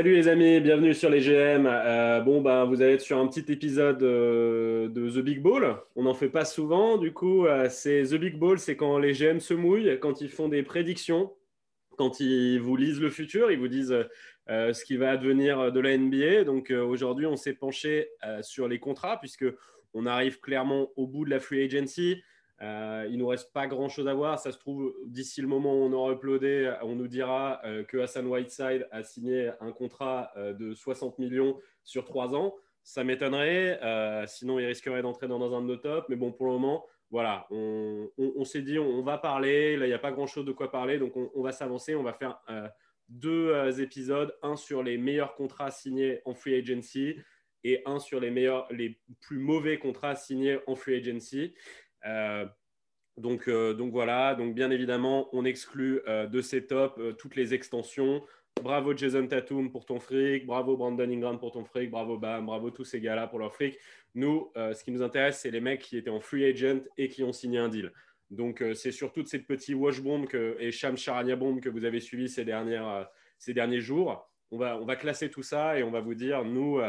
Salut les amis, bienvenue sur les GM. Euh, bon, bah, vous allez être sur un petit épisode euh, de The Big Ball. On n'en fait pas souvent, du coup, euh, c'est The Big Ball, c'est quand les GM se mouillent, quand ils font des prédictions, quand ils vous lisent le futur, ils vous disent ce qui va advenir de la NBA. Donc aujourd'hui, on s'est penché sur les contrats, puisque on arrive clairement au bout de la free agency. Euh, il nous reste pas grand chose à voir. Ça se trouve, d'ici le moment où on aura uploadé, on nous dira euh, que Hassan Whiteside a signé un contrat euh, de 60 millions sur trois ans. Ça m'étonnerait. Sinon, il risquerait d'entrer dans, un de nos tops. Mais bon, pour le moment, voilà, on, s'est dit, on, va parler. Là, il n'y a pas grand chose de quoi parler. Donc, on, va s'avancer. On va faire deux épisodes un sur les meilleurs contrats signés en free agency et un sur les meilleurs, les plus mauvais contrats signés en free agency. Euh, donc, euh, donc voilà, donc bien évidemment, on exclut euh, de ces tops toutes les extensions. Bravo Jason Tatum pour ton fric, bravo Brandon Ingram pour ton fric, bravo Bam, bravo tous ces gars-là pour leur fric. Nous, ce qui nous intéresse, c'est les mecs qui étaient en free agent et qui ont signé un deal. Donc, c'est surtout de ces petits wash bombs et Sham Charania bombs que vous avez suivis ces, ces derniers jours. On va, on va classer tout ça et on va vous dire, nous,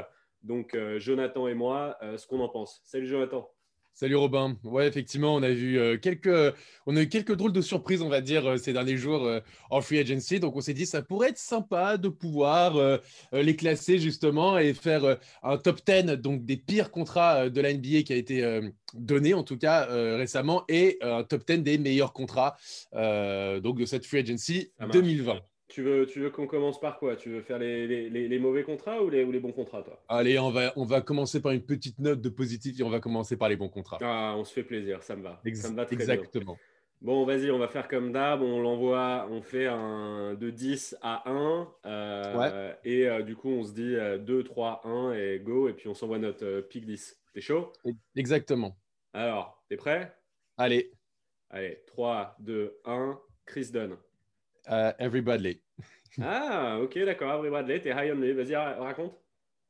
donc Jonathan et moi, ce qu'on en pense. Salut Jonathan. Salut Robin. Ouais, effectivement, on a vu euh, quelques, on a eu quelques drôles de surprises, on va dire, euh, ces derniers jours euh, en free agency. Donc, on s'est dit, ça pourrait être sympa de pouvoir les classer justement et faire un top 10 donc des pires contrats de la NBA qui a été donné en tout cas récemment et un top 10 des meilleurs contrats donc de cette free agency 2020. Tu veux, tu veux qu'on commence par quoi? Tu veux faire les, les, les, mauvais contrats ou les, ou les bons contrats, toi? Allez, on va, on va commencer par une petite note de positif et on va commencer par les bons contrats. Ah, on se fait plaisir, ça me va. ça me va très exactement. Bon, vas-y, on va faire comme d'hab. On l'envoie, on fait un de 10 à 1. Euh, et euh, du coup, on se dit 2, 3, 1 et go. Et puis, on s'envoie notre euh, pick 10. T'es chaud? Exactement. Alors, t'es prêt? Allez. Allez, 3, 2, 1. Chris Dunn. Uh, Every Bradley. ah, ok, d'accord. Every Bradley, t'es high on me. Vas-y, raconte.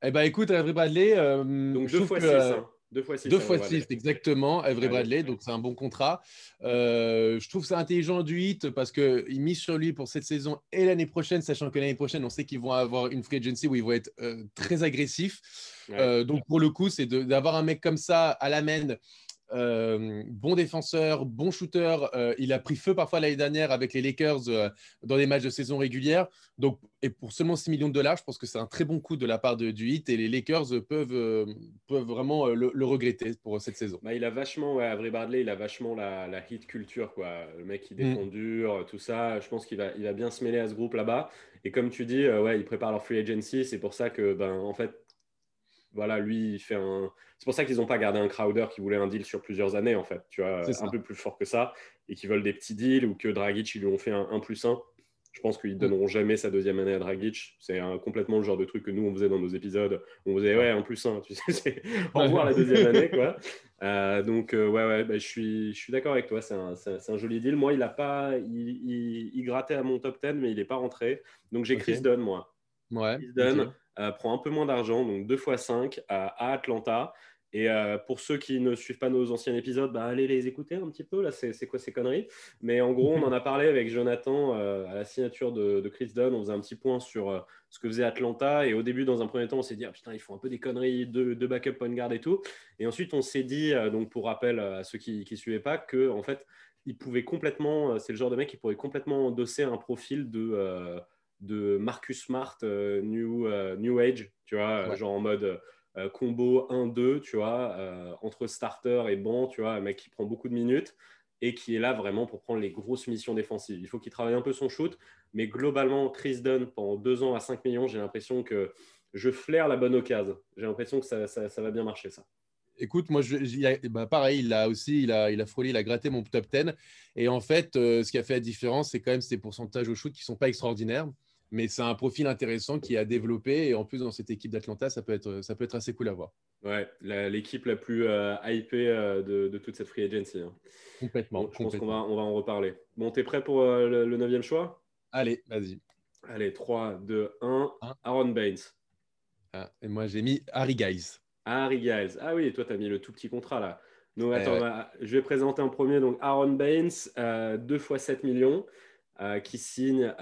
Eh ben, écoute, Every Bradley. Euh, donc, deux fois, six, hein. deux fois six. Deux fois six, exactement. Every Bradley, donc c'est un bon contrat. Euh, je trouve ça intelligent du hit parce qu'il mise sur lui pour cette saison et l'année prochaine, sachant que l'année prochaine, on sait qu'ils vont avoir une free agency où ils vont être euh, très agressifs. donc, pour le coup, c'est d'avoir un mec comme ça à la main euh, bon défenseur, bon shooter. Euh, il a pris feu parfois l'année dernière avec les Lakers euh, dans des matchs de saison régulière. Donc, et pour seulement 6 millions de dollars, je pense que c'est un très bon coup de la part de, du Heat et les Lakers peuvent, peuvent vraiment le, regretter pour cette saison. Bah, il a vachement, ouais, Avery Bradley, il a vachement la, la Heat culture. Quoi. Le mec qui défend mm. dur, tout ça. Je pense qu'il va, il va bien se mêler à ce groupe là-bas. Et comme tu dis, ouais, ils préparent leur free agency. C'est pour ça que, ben, en fait, voilà, lui, il fait un. C'est pour ça qu'ils n'ont pas gardé un Crowder qui voulait un deal sur plusieurs années, en fait. Tu vois, un peu plus fort que ça, et qui veulent des petits deals ou que Dragic, ils lui ont fait un 1 plus 1. Je pense qu'ils ne donneront jamais sa deuxième année à Dragic. C'est complètement le genre de truc que nous, on faisait dans nos épisodes. On faisait, ouais, 1 plus 1. Tu sais, au revoir la deuxième année, quoi. Euh, donc, euh, ouais, ouais, bah, je suis, je suis d'accord avec toi. C'est un, un, joli deal. Moi, il a pas. Il, il, grattait à mon top 10, mais il n'est pas rentré. Donc, j'ai Chris Dunn, moi. Ouais. Chris Dunn. Euh, prend un peu moins d'argent, donc 2 fois 5 à, Atlanta. Et euh, pour ceux qui ne suivent pas nos anciens épisodes, bah, allez les écouter un petit peu. Là, c'est quoi ces conneries? Mais en gros, on en a parlé avec Jonathan euh, à la signature de, Chris Dunn. On faisait un petit point sur ce que faisait Atlanta. Et au début, dans un premier temps, on s'est dit ah, putain, ils font un peu des conneries de, de backup point guard et tout. Et ensuite, on s'est dit, donc pour rappel à ceux qui ne suivaient pas, que en fait, il pouvait complètement, c'est le genre de mec qui pourrait complètement endosser un profil de de Marcus Smart euh, New, euh, New Age, tu vois, genre en mode euh, combo 1-2, tu vois, entre starter et banc, tu vois, un mec qui prend beaucoup de minutes et qui est là vraiment pour prendre les grosses missions défensives. Il faut qu'il travaille un peu son shoot, mais globalement, Chris Dunn, pendant deux ans à 5 millions, j'ai l'impression que je flaire la bonne occasion. J'ai l'impression que ça, ça, va bien marcher, ça. Écoute, moi, je, bah pareil, il a aussi, il a, il a frôlé, il a gratté mon top 10. Et en fait, ce qui a fait la différence, c'est quand même ces pourcentages au shoot qui ne sont pas extraordinaires mais c'est un profil intéressant qui a développé et en plus dans cette équipe d'Atlanta, ça peut être ça peut être assez cool à voir. Ouais, l'équipe la, plus euh, hypée euh, de, toute cette free agency. Hein. Complètement. je pense qu'on va, on va en reparler. Bon, t'es prêt pour euh, le neuvième choix? Allez, vas-y. Allez, 3, 2, 1. Aaron Baines. Ah, et moi, j'ai mis Harry Giles. Harry Giles. Ah oui, et toi, tu as mis le tout petit contrat là. Donc, attends, bah, je vais présenter en premier donc Aaron Baines, 2 fois 7 millions, qui signe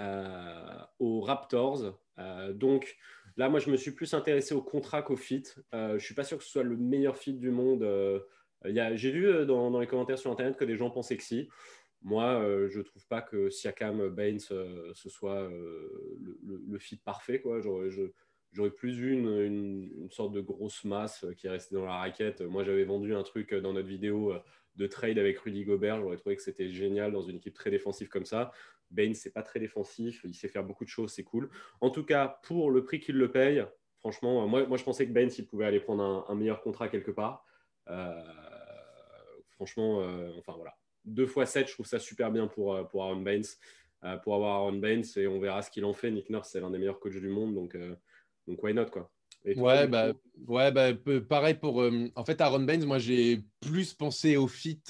aux Raptors. donc, là, moi, je me suis plus intéressé au contrat qu'au fit. je ne suis pas sûr que ce soit le meilleur fit du monde. J'ai vu dans, les commentaires sur Internet que des gens pensaient que si. Moi, euh, je ne trouve pas que Siakam Baines euh, ce soit euh, le, fit parfait. J'aurais plus vu une, sorte de grosse masse qui est restée dans la raquette. Moi, j'avais vendu un truc dans notre vidéo de trade avec Rudy Gobert. J'aurais trouvé que c'était génial dans une équipe très défensive comme ça. Baines, c'est pas très défensif. Il sait faire beaucoup de choses, c'est cool. En tout cas, pour le prix qu'il le paye, franchement, moi, moi, je pensais que Baines, il pouvait aller prendre un, un meilleur contrat quelque part. franchement, enfin voilà 2 x 7, je trouve ça super bien pour, euh, pour Aaron Baines. Euh, pour avoir Aaron Baines et on verra ce qu'il en fait. Nick Nurse, c'est l'un des meilleurs coachs du monde, donc, euh, donc why not quoi. ouais, bah, ouais bah, pareil pour. en fait, Aaron Baines, moi j'ai plus pensé au fit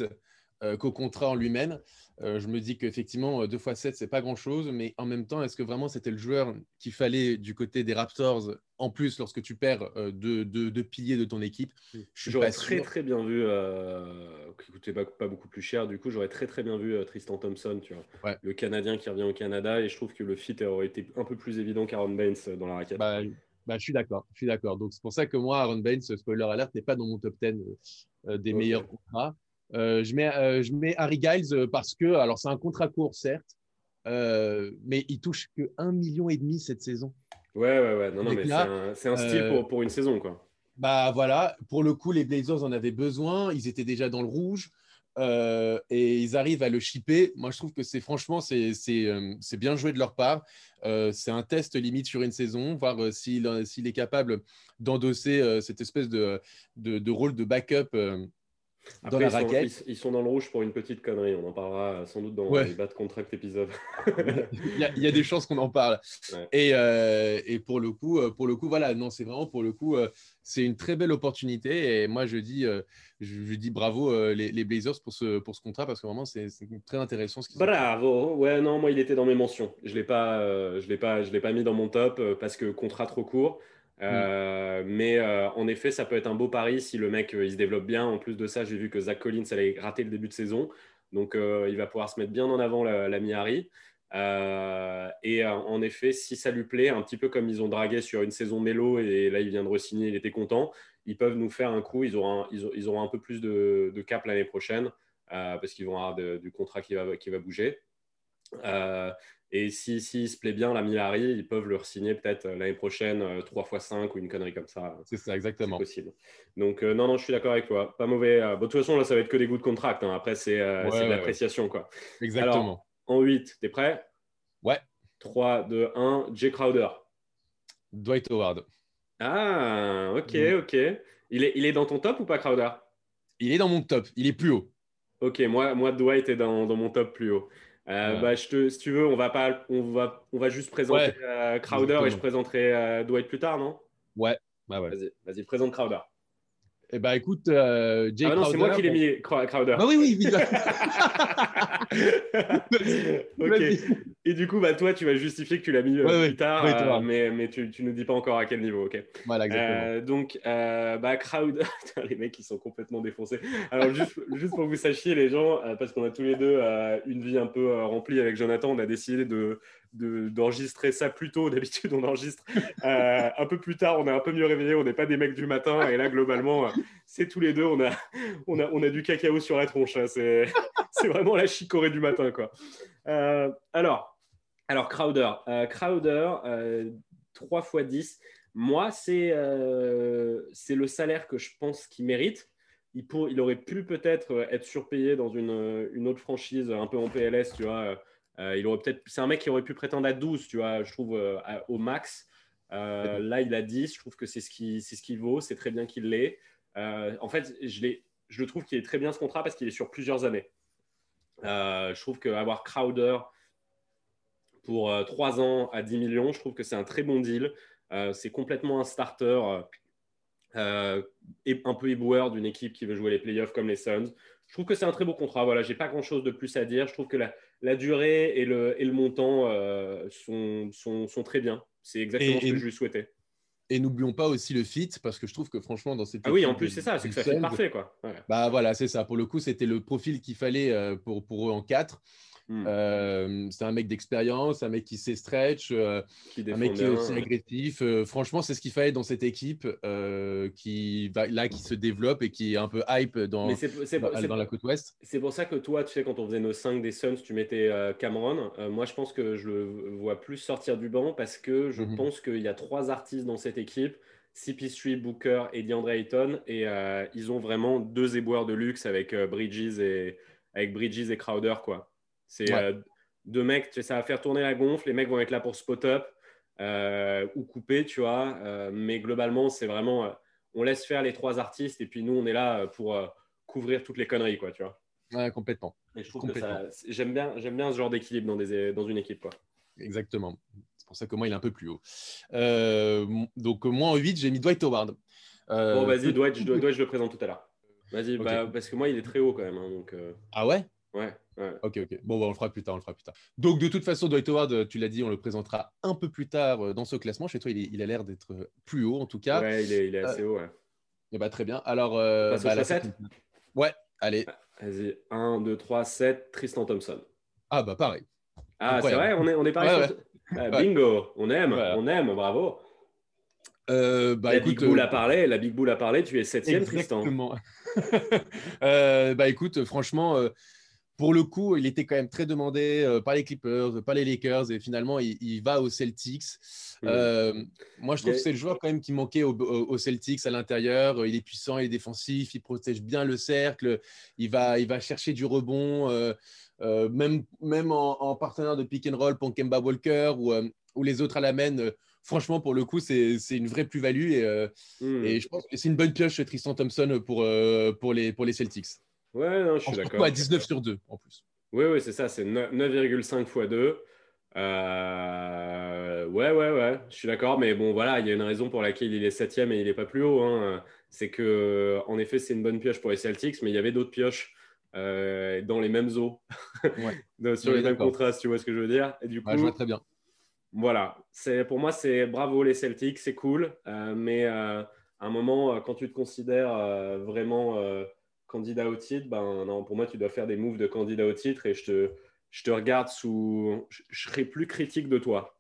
qu'au contrat en lui-même. Euh, je me dis qu'effectivement, 2 x 7, c'est pas grand-chose, mais en même temps, est-ce que vraiment c'était le joueur qu'il fallait du côté des Raptors, en plus lorsque tu perds euh, deux, deux, piliers de ton équipe? J'aurais très très bien vu, euh, qui coûtait pas, pas, beaucoup plus cher, du coup, j'aurais très très bien vu Tristan Thompson, tu vois, le Canadien qui revient au Canada, et je trouve que le fit aurait été un peu plus évident qu'Aaron Baines dans la raquette. Bah, bah, je suis d'accord, je suis d'accord. Donc c'est pour ça que moi, Aaron Baines, spoiler alert, n'est pas dans mon top 10 des meilleurs contrats. Euh, je, mets, euh, je mets Harry Giles euh, parce que, alors c'est un contrat court, certes, mais il touche que 1,5 million et demi cette saison. Ouais, ouais, ouais. Non, non, mais c'est un, style pour, pour, une saison, quoi. Bah voilà, pour le coup, les Blazers en avaient besoin. Ils étaient déjà dans le rouge. et ils arrivent à le shipper. Moi, je trouve que c'est franchement, c'est bien joué de leur part. c'est un test limite sur une saison, voir s'il est capable d'endosser cette espèce de, de, de, rôle de backup dans la ils raquette. Sont, ils, sont dans le rouge pour une petite connerie. On en parlera sans doute dans les bas de contract épisode. il, y a, des chances qu'on en parle. Et, euh, et, pour le coup, euh, pour le coup, voilà, non, c'est vraiment pour le coup, euh, c'est une très belle opportunité. Et moi, je dis, je, dis bravo les, Blazers pour ce, pour ce contrat parce que vraiment, c'est très intéressant. Ce bravo. Ouais, non, moi, il était dans mes mentions. Je l'ai pas, je l'ai pas, je l'ai pas mis dans mon top parce que contrat trop court. Euh, mais euh, en effet, ça peut être un beau pari si le mec euh, il se développe bien. En plus de ça, j'ai vu que Zach Collins allait rater le début de saison. Donc, il va pouvoir se mettre bien en avant la, la Miari. et en effet, si ça lui plaît, un petit peu comme ils ont dragué sur une saison mélo et là il vient de re-signer, il était content, ils peuvent nous faire un coup. Ils auront un, peu plus de, cap l'année prochaine parce qu'ils vont avoir du contrat qui va bouger. Et s'il si, se plaît bien, la Milari, ils peuvent le signer peut-être euh, l'année prochaine 3 x 5 ou une connerie comme ça. C'est ça, exactement. possible. Donc, euh, non, non, je suis d'accord avec toi. Pas mauvais. Euh, de toute façon, là, ça va être que des goûts de contract. Hein. Après, c'est de l'appréciation. quoi. Exactement. Alors, en 8, t'es prêt? Ouais. 3, 2, 1. Jay Crowder. Dwight Howard. Ah, ok, mm. ok. Il est, il est dans ton top ou pas, Crowder? Il est dans mon top. Il est plus haut. Ok, moi, moi Dwight est dans, dans mon top plus haut. Euh, bah, je te, si tu veux, on va, pas, on va, on va juste présenter euh, Crowder et je présenterai euh, Dwight plus tard, non? Ouais, bah ouais. Vas-y, vas présente Crowder. Eh ben écoute, euh, Jay ah non, c'est moi qui l'ai mis, Crowder. Bah oui, oui, oui. ok. Et du coup, bah, toi, tu vas justifier que tu l'as mis euh, plus tard, euh, mais, mais tu ne nous dis pas encore à quel niveau. ok Voilà, exactement. donc, bah, Crowder, les mecs, ils sont complètement défoncés. Alors, juste, juste pour que vous sachiez, les gens, parce qu'on a tous les deux une vie un peu remplie avec Jonathan, on a décidé de, d'enregistrer ça plus tôt. D'habitude, on enregistre euh, un peu plus tard, on est un peu mieux réveillé, on n'est pas des mecs du matin. Et là, globalement, euh, c'est tous les deux, on a, on a, on a du cacao sur la tronche. Hein. C'est, vraiment la chicorée du matin. Quoi. Euh, alors, alors, Crowder. Crowder, 3 x 10. Moi, c'est, le salaire que je pense qu'il mérite. Il, pour, il aurait pu peut-être être surpayé dans une, une autre franchise un peu en PLS, tu vois il aurait peut-être, c'est un mec qui aurait pu prétendre à 12, tu vois, je trouve, euh, au max. Euh, là, il a 10. Je trouve que c'est ce qu'il ce qui vaut. C'est très bien qu'il l'ait. en fait, je, je le trouve qu'il est très bien ce contrat parce qu'il est sur plusieurs années. je trouve qu'avoir Crowder pour 3 ans à 10 millions, je trouve que c'est un très bon deal. c'est complètement un starter et un peu éboueur d'une équipe qui veut jouer les playoffs comme les Suns. Je trouve que c'est un très beau contrat. Voilà, j'ai pas grand chose de plus à dire. Je trouve que la, la durée et le, et le montant euh, sont, sont, sont, très bien. C'est exactement ce que je lui souhaitais. et n'oublions pas aussi le fit, parce que je trouve que franchement, dans cette. Ah oui, en plus, c'est ça, c'est que ça fait parfait, quoi. Bah voilà, c'est ça. Pour le coup, c'était le profil qu'il fallait euh, pour, pour eux en 4. Hmm. Euh, c'est un mec d'expérience, un mec qui sait stretch, euh, un mec qui est aussi agressif. Euh, franchement, c'est ce qu'il fallait dans cette équipe qui va, là, qui se développe et qui est un peu hype dans, dans, la côte ouest. C'est pour ça que toi, tu sais, quand on faisait nos 5 des Suns, tu mettais Cameron. moi, je pense que je le vois plus sortir du banc parce que je mhm. pense qu'il y a trois artistes dans cette équipe. CP3, Booker et DeAndre Ayton. Et ils ont vraiment deux éboueurs de luxe avec Bridges et avec Bridges et Crowder, quoi. C'est euh, deux mecs, ça va faire tourner la gonfle. Les mecs vont être là pour spot-up euh, ou couper, tu vois. Euh, mais globalement, c'est vraiment, on laisse faire les trois artistes et puis nous, on est là pour couvrir toutes les conneries, quoi, tu vois. Ouais, complètement. Et je trouve que j'aime bien, j'aime bien ce genre d'équilibre dans, des, dans une équipe, quoi. Exactement. C'est pour ça que moi, il est un peu plus haut. donc, moi, en 8, j'ai mis Dwight Howard. bon, vas-y, Dwight, je, Dwight, je le présente tout à l'heure. Vas-y, bah, parce que moi, il est très haut quand même. Hein, donc, Ah ouais? Ouais. Ok, ok. Bon, bah, on le fera plus tard, on le fera plus tard. Donc, de toute façon, Dwight Howard, tu l'as dit, on le présentera un peu plus tard euh, dans ce classement. Chez toi, il, a l'air d'être euh, plus haut, en tout cas. Ouais, il est, il est assez haut, ouais. Et eh bah, très bien. Alors, euh, bah, la 7 Ouais, allez. Vas-y, 1, 2, 3, 7, Tristan Thompson. Ah, bah, pareil. Ah, c'est vrai, on est, on est pareil. Ah, bingo, on aime, on aime, bravo. Euh, bah, la Big Bull a parlé, la Big Bull a parlé, tu es septième, Tristan. euh, bah écoute, franchement, pour le coup, il était quand même très demandé euh, par les Clippers, par les Lakers, et finalement, il, va aux Celtics. Mm. Euh, moi, je trouve que c'est le joueur quand même qui manquait aux, Celtics à l'intérieur. Il est puissant, il est défensif, il protège bien le cercle, il va, il va chercher du rebond, euh, même, même en, partenaire de pick and roll pour Kemba Walker ou, ou les autres à la main. franchement, pour le coup, c'est une vraie plus-value et, mm. et, je pense que c'est une bonne pioche Tristan Thompson pour, pour, les, pour les Celtics. Ouais, non, je suis d'accord. à 19 sur 2 en plus. Oui, oui, c'est ça, c'est 9,5 x 2. Euh... Ouais, ouais, ouais, je suis d'accord, mais bon, voilà, il y a une raison pour laquelle il est septième et il n'est pas plus haut. Hein. C'est que, en effet, c'est une bonne pioche pour les Celtics, mais il y avait d'autres pioches euh, dans les mêmes eaux, ouais. sur les mêmes contrastes, tu vois ce que je veux dire? Et du coup, je vois très bien. Voilà, c'est pour moi, c'est bravo les Celtics, c'est cool, euh, mais à un moment, quand tu te considères vraiment candidat au titre, ben non, pour moi, tu dois faire des moves de candidat au titre et je te, je te regarde sous. Je, serai plus critique de toi.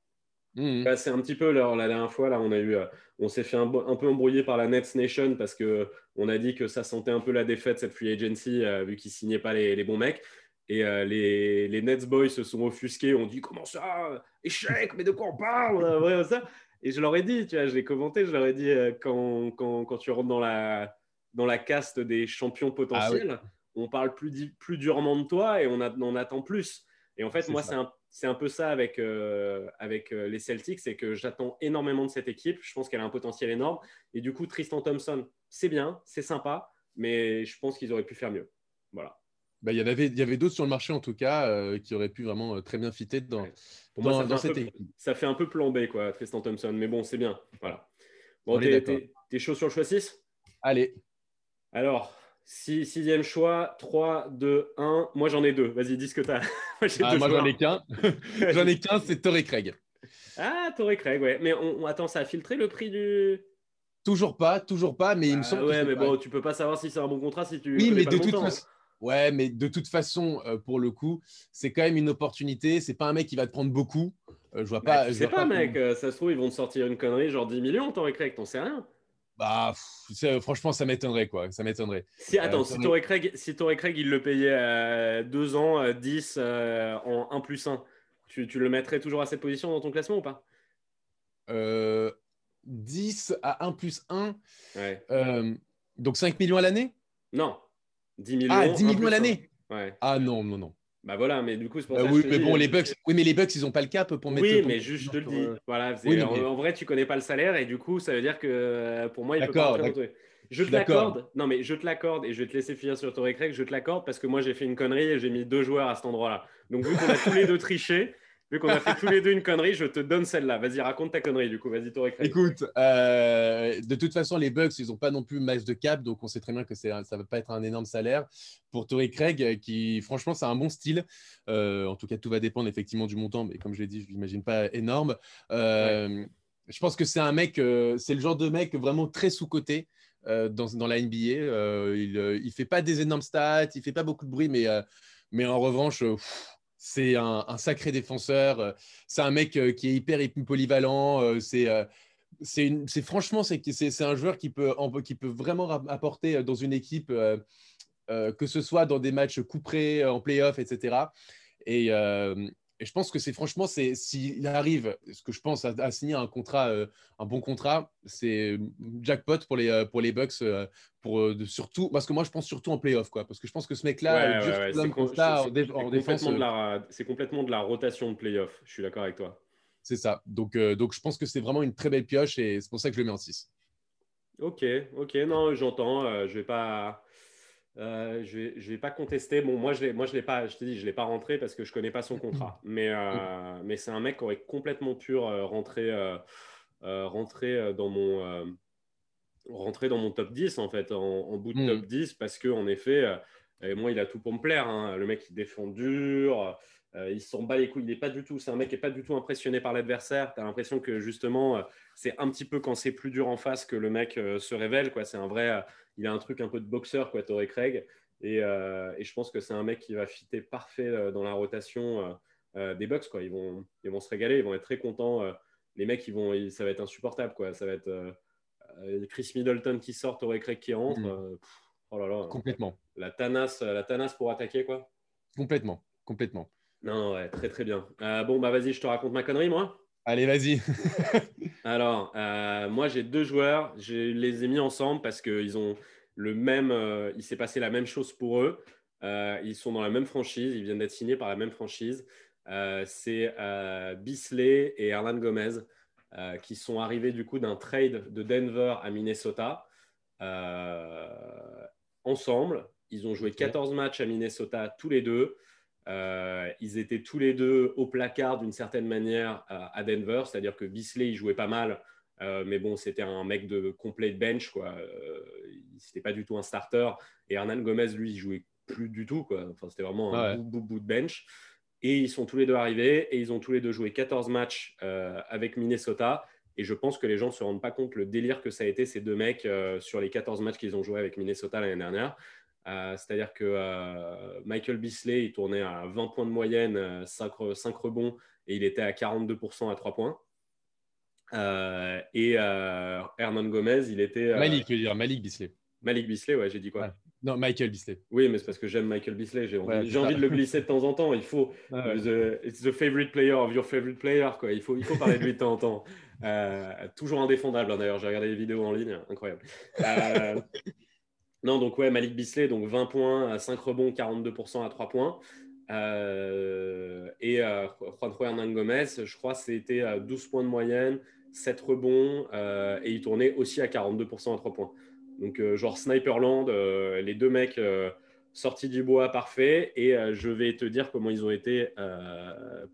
Mmh. c'est un petit peu la, la dernière fois, là, on a eu, euh, on s'est fait un, peu embrouiller par la Nets Nation parce que on a dit que ça sentait un peu la défaite cette free agency euh, vu qu'ils signaient pas les, les, bons mecs. Et euh, les, les, Nets boys se sont offusqués, ont dit comment ça, échec, mais de quoi on parle, ça. Et je leur ai dit, tu vois, je l'ai commenté, je leur ai dit quand, quand, quand tu rentres dans la dans la caste des champions ah potentiels, on parle plus, plus durement de toi et on, a, attend plus. Et en fait, moi, c'est un, un, peu ça avec, euh, avec euh, les Celtics, c'est que j'attends énormément de cette équipe. Je pense qu'elle a un potentiel énorme. Et du coup, Tristan Thompson, c'est bien, c'est sympa, mais je pense qu'ils auraient pu faire mieux. Voilà. Bah, il y avait, il y avait d'autres sur le marché, en tout cas, euh, qui auraient pu vraiment très bien fitter dans, Pour moi, ça cette équipe. Ça fait un peu plombé, quoi, Tristan Thompson. Mais bon, c'est bien. Voilà. Bon, t'es chaud sur le choix 6 Allez. Alors, sixième choix, 3, 2, 1. Moi, j'en ai deux. Vas-y, dis ce que tu as. moi, ah, j'en ai qu'un. j'en ai qu'un, c'est Torrey Craig. Ah, Torrey Craig, ouais. Mais on, attend, ça a filtré le prix du. Toujours pas, toujours pas, mais il me ah semble. Ouais, mais bon, tu peux pas savoir si c'est un bon contrat si tu. Oui, mais de toute façon. Ouais, mais de toute façon, euh, pour le coup, c'est quand même une opportunité. C'est pas un mec qui va te prendre beaucoup. Euh, je vois bah, pas. Je sais pas, mec. Euh, ça se trouve, ils vont te sortir une connerie, genre 10 millions, Torrey Craig, t'en sais rien. Bah, franchement, ça m'étonnerait, quoi. Ça m'étonnerait. Si, attends, euh, si, Torrey Craig, si Craig, il le payait à 2 ans, 10 euh, euh, en 1 plus 1, tu, tu, le mettrais toujours à cette position dans ton classement ou pas? 10 à 1 plus 1. donc 5 millions à l'année? Non. 10 millions. Ah, 10 millions à l'année ouais. Ah non, non, non. Bah voilà, mais du coup, c'est pour bah ça oui, mais bon, les Bucks, oui, mais les Bucks, ils n'ont pas le cap pour mettre. Oui, mais juste, je te le dis. Voilà, en, vrai, tu connais pas le salaire et du coup, ça veut dire que euh, pour moi, il peut pas Je te l'accorde. Non, mais je te l'accorde et je vais te laisser finir sur ton Craig. Je te l'accorde parce que moi, j'ai fait une connerie et j'ai mis deux joueurs à cet endroit-là. Donc, vu qu'on a tous les deux triché, Vu qu'on a fait tous les deux une connerie, je te donne celle-là. Vas-y, raconte ta connerie, du coup. Vas-y, Craig. Écoute, euh, de toute façon, les Bucks, ils n'ont pas non plus max de cap, donc on sait très bien que ça ne va pas être un énorme salaire. Pour Torrey Craig, qui, franchement, c'est un bon style. Euh, en tout cas, tout va dépendre effectivement du montant, mais comme je l'ai dit, je ne l'imagine pas énorme. Euh, je pense que c'est un mec, c'est le genre de mec vraiment très sous-coté. dans, dans, la NBA. il ne fait pas des énormes stats, il fait pas beaucoup de bruit, mais, mais en revanche, c'est un, sacré défenseur. C'est un mec qui est hyper, polyvalent. c'est c'est franchement, c'est un joueur qui peut, qui peut vraiment apporter dans une équipe, que ce soit dans des matchs couperés, en playoff, etc. Et, et je pense que c'est franchement, s'il arrive, ce que je pense, à, signer un contrat, euh, un bon contrat, c'est jackpot pour les, euh, pour les Bucks, euh, pour, surtout, parce que moi je pense surtout en playoff, quoi, parce que je pense que ce mec-là, ouais, c'est complètement, de la rotation de playoff, je suis d'accord avec toi. C'est ça, donc, donc je pense que c'est vraiment une très belle pioche et c'est pour ça que je le mets en 6. Ok, ok, non, j'entends, je vais pas euh, je ne vais, pas contester. Bon, moi, je ne moi, je l'ai pas, je te dis, je l'ai pas rentré parce que je connais pas son contrat. Mais, euh, mais c'est un mec qui aurait complètement pu euh, rentrer, rentrer, dans mon, rentrer dans mon top 10, en fait, en, bout de top 10, parce qu'en effet, moi, il a tout pour me plaire. Hein. Le mec, il défend dur. il s'en bat les couilles. Il est pas du tout. C'est un mec qui est pas du tout impressionné par l'adversaire. Tu as l'impression que justement, c'est un petit peu quand c'est plus dur en face que le mec se révèle. Quoi. C'est un vrai il a un truc un peu de boxeur, quoi, Torrey Craig. Euh, et, je pense que c'est un mec qui va fitter parfait euh, dans la rotation euh, des Bucks. Quoi. Ils, vont, ils vont se régaler, ils vont être très contents. les mecs, ils vont, ça va être insupportable. Quoi. Ça va être Chris Middleton qui sort, Torrey Craig qui entre. Mm. oh là là. Complètement. La tanasse, la tanasse pour attaquer, quoi. Complètement, complètement. Non, ouais, très très bien. bon, bah vas-y, je te raconte ma connerie, moi. Allez, vas-y. Alors, moi, j'ai deux joueurs. Je les ai mis ensemble parce qu'ils ont le même. Euh, il s'est passé la même chose pour eux. Euh, ils sont dans la même franchise. Ils viennent d'être signés par la même franchise. Euh, c'est Bisley et Hernan Gomez qui sont arrivés du coup d'un trade de Denver à Minnesota ensemble. Ils ont joué 14 matchs à Minnesota tous les deux. Ils étaient tous les deux au placard d'une certaine manière à Denver, c'est-à-dire que Bisley il jouait pas mal, euh, mais bon, c'était un mec de complet bench, quoi. Euh, c'était pas du tout un starter. Et Hernan Gomez, lui, il jouait plus du tout, quoi. Enfin, c'était vraiment un bout, bout, de bench. Et ils sont tous les deux arrivés et ils ont tous les deux joué 14 matchs euh, avec Minnesota. Et je pense que les gens ne se rendent pas compte le délire que ça a été ces deux mecs sur les 14 matchs qu'ils ont joué avec Minnesota l'année dernière. C'est-à-dire que Michael Bisley, il tournait à 20 points de moyenne, 5, 5 rebonds, et il était à 42% à 3 points. Euh, et euh, Hernan Gomez, il était. Euh, Malik, je veux dire, Malik Bisley. Malik Bisley, ouais, j'ai dit quoi? Non, Michael Bisley. Oui, mais c'est parce que j'aime Michael Bisley. J'ai envie, envie de le glisser de temps en temps. Il faut. the, it's the favorite player of your favorite player. Quoi. Il, faut, il faut parler de lui de temps en temps. toujours indéfendable, hein, d'ailleurs. J'ai regardé les vidéos en ligne. Incroyable. non, donc, ouais, Malik Bisley, donc 20 points, 5 rebonds, 42% à 3 points. et Juanjo Hernan Gomez, je crois c'était 12 points de moyenne, 7 rebonds euh, et il tournait aussi à 42% à 3 points. Donc, euh, genre Sniperland, euh, les deux mecs sortis du bois parfait. Et je vais te dire comment ils ont été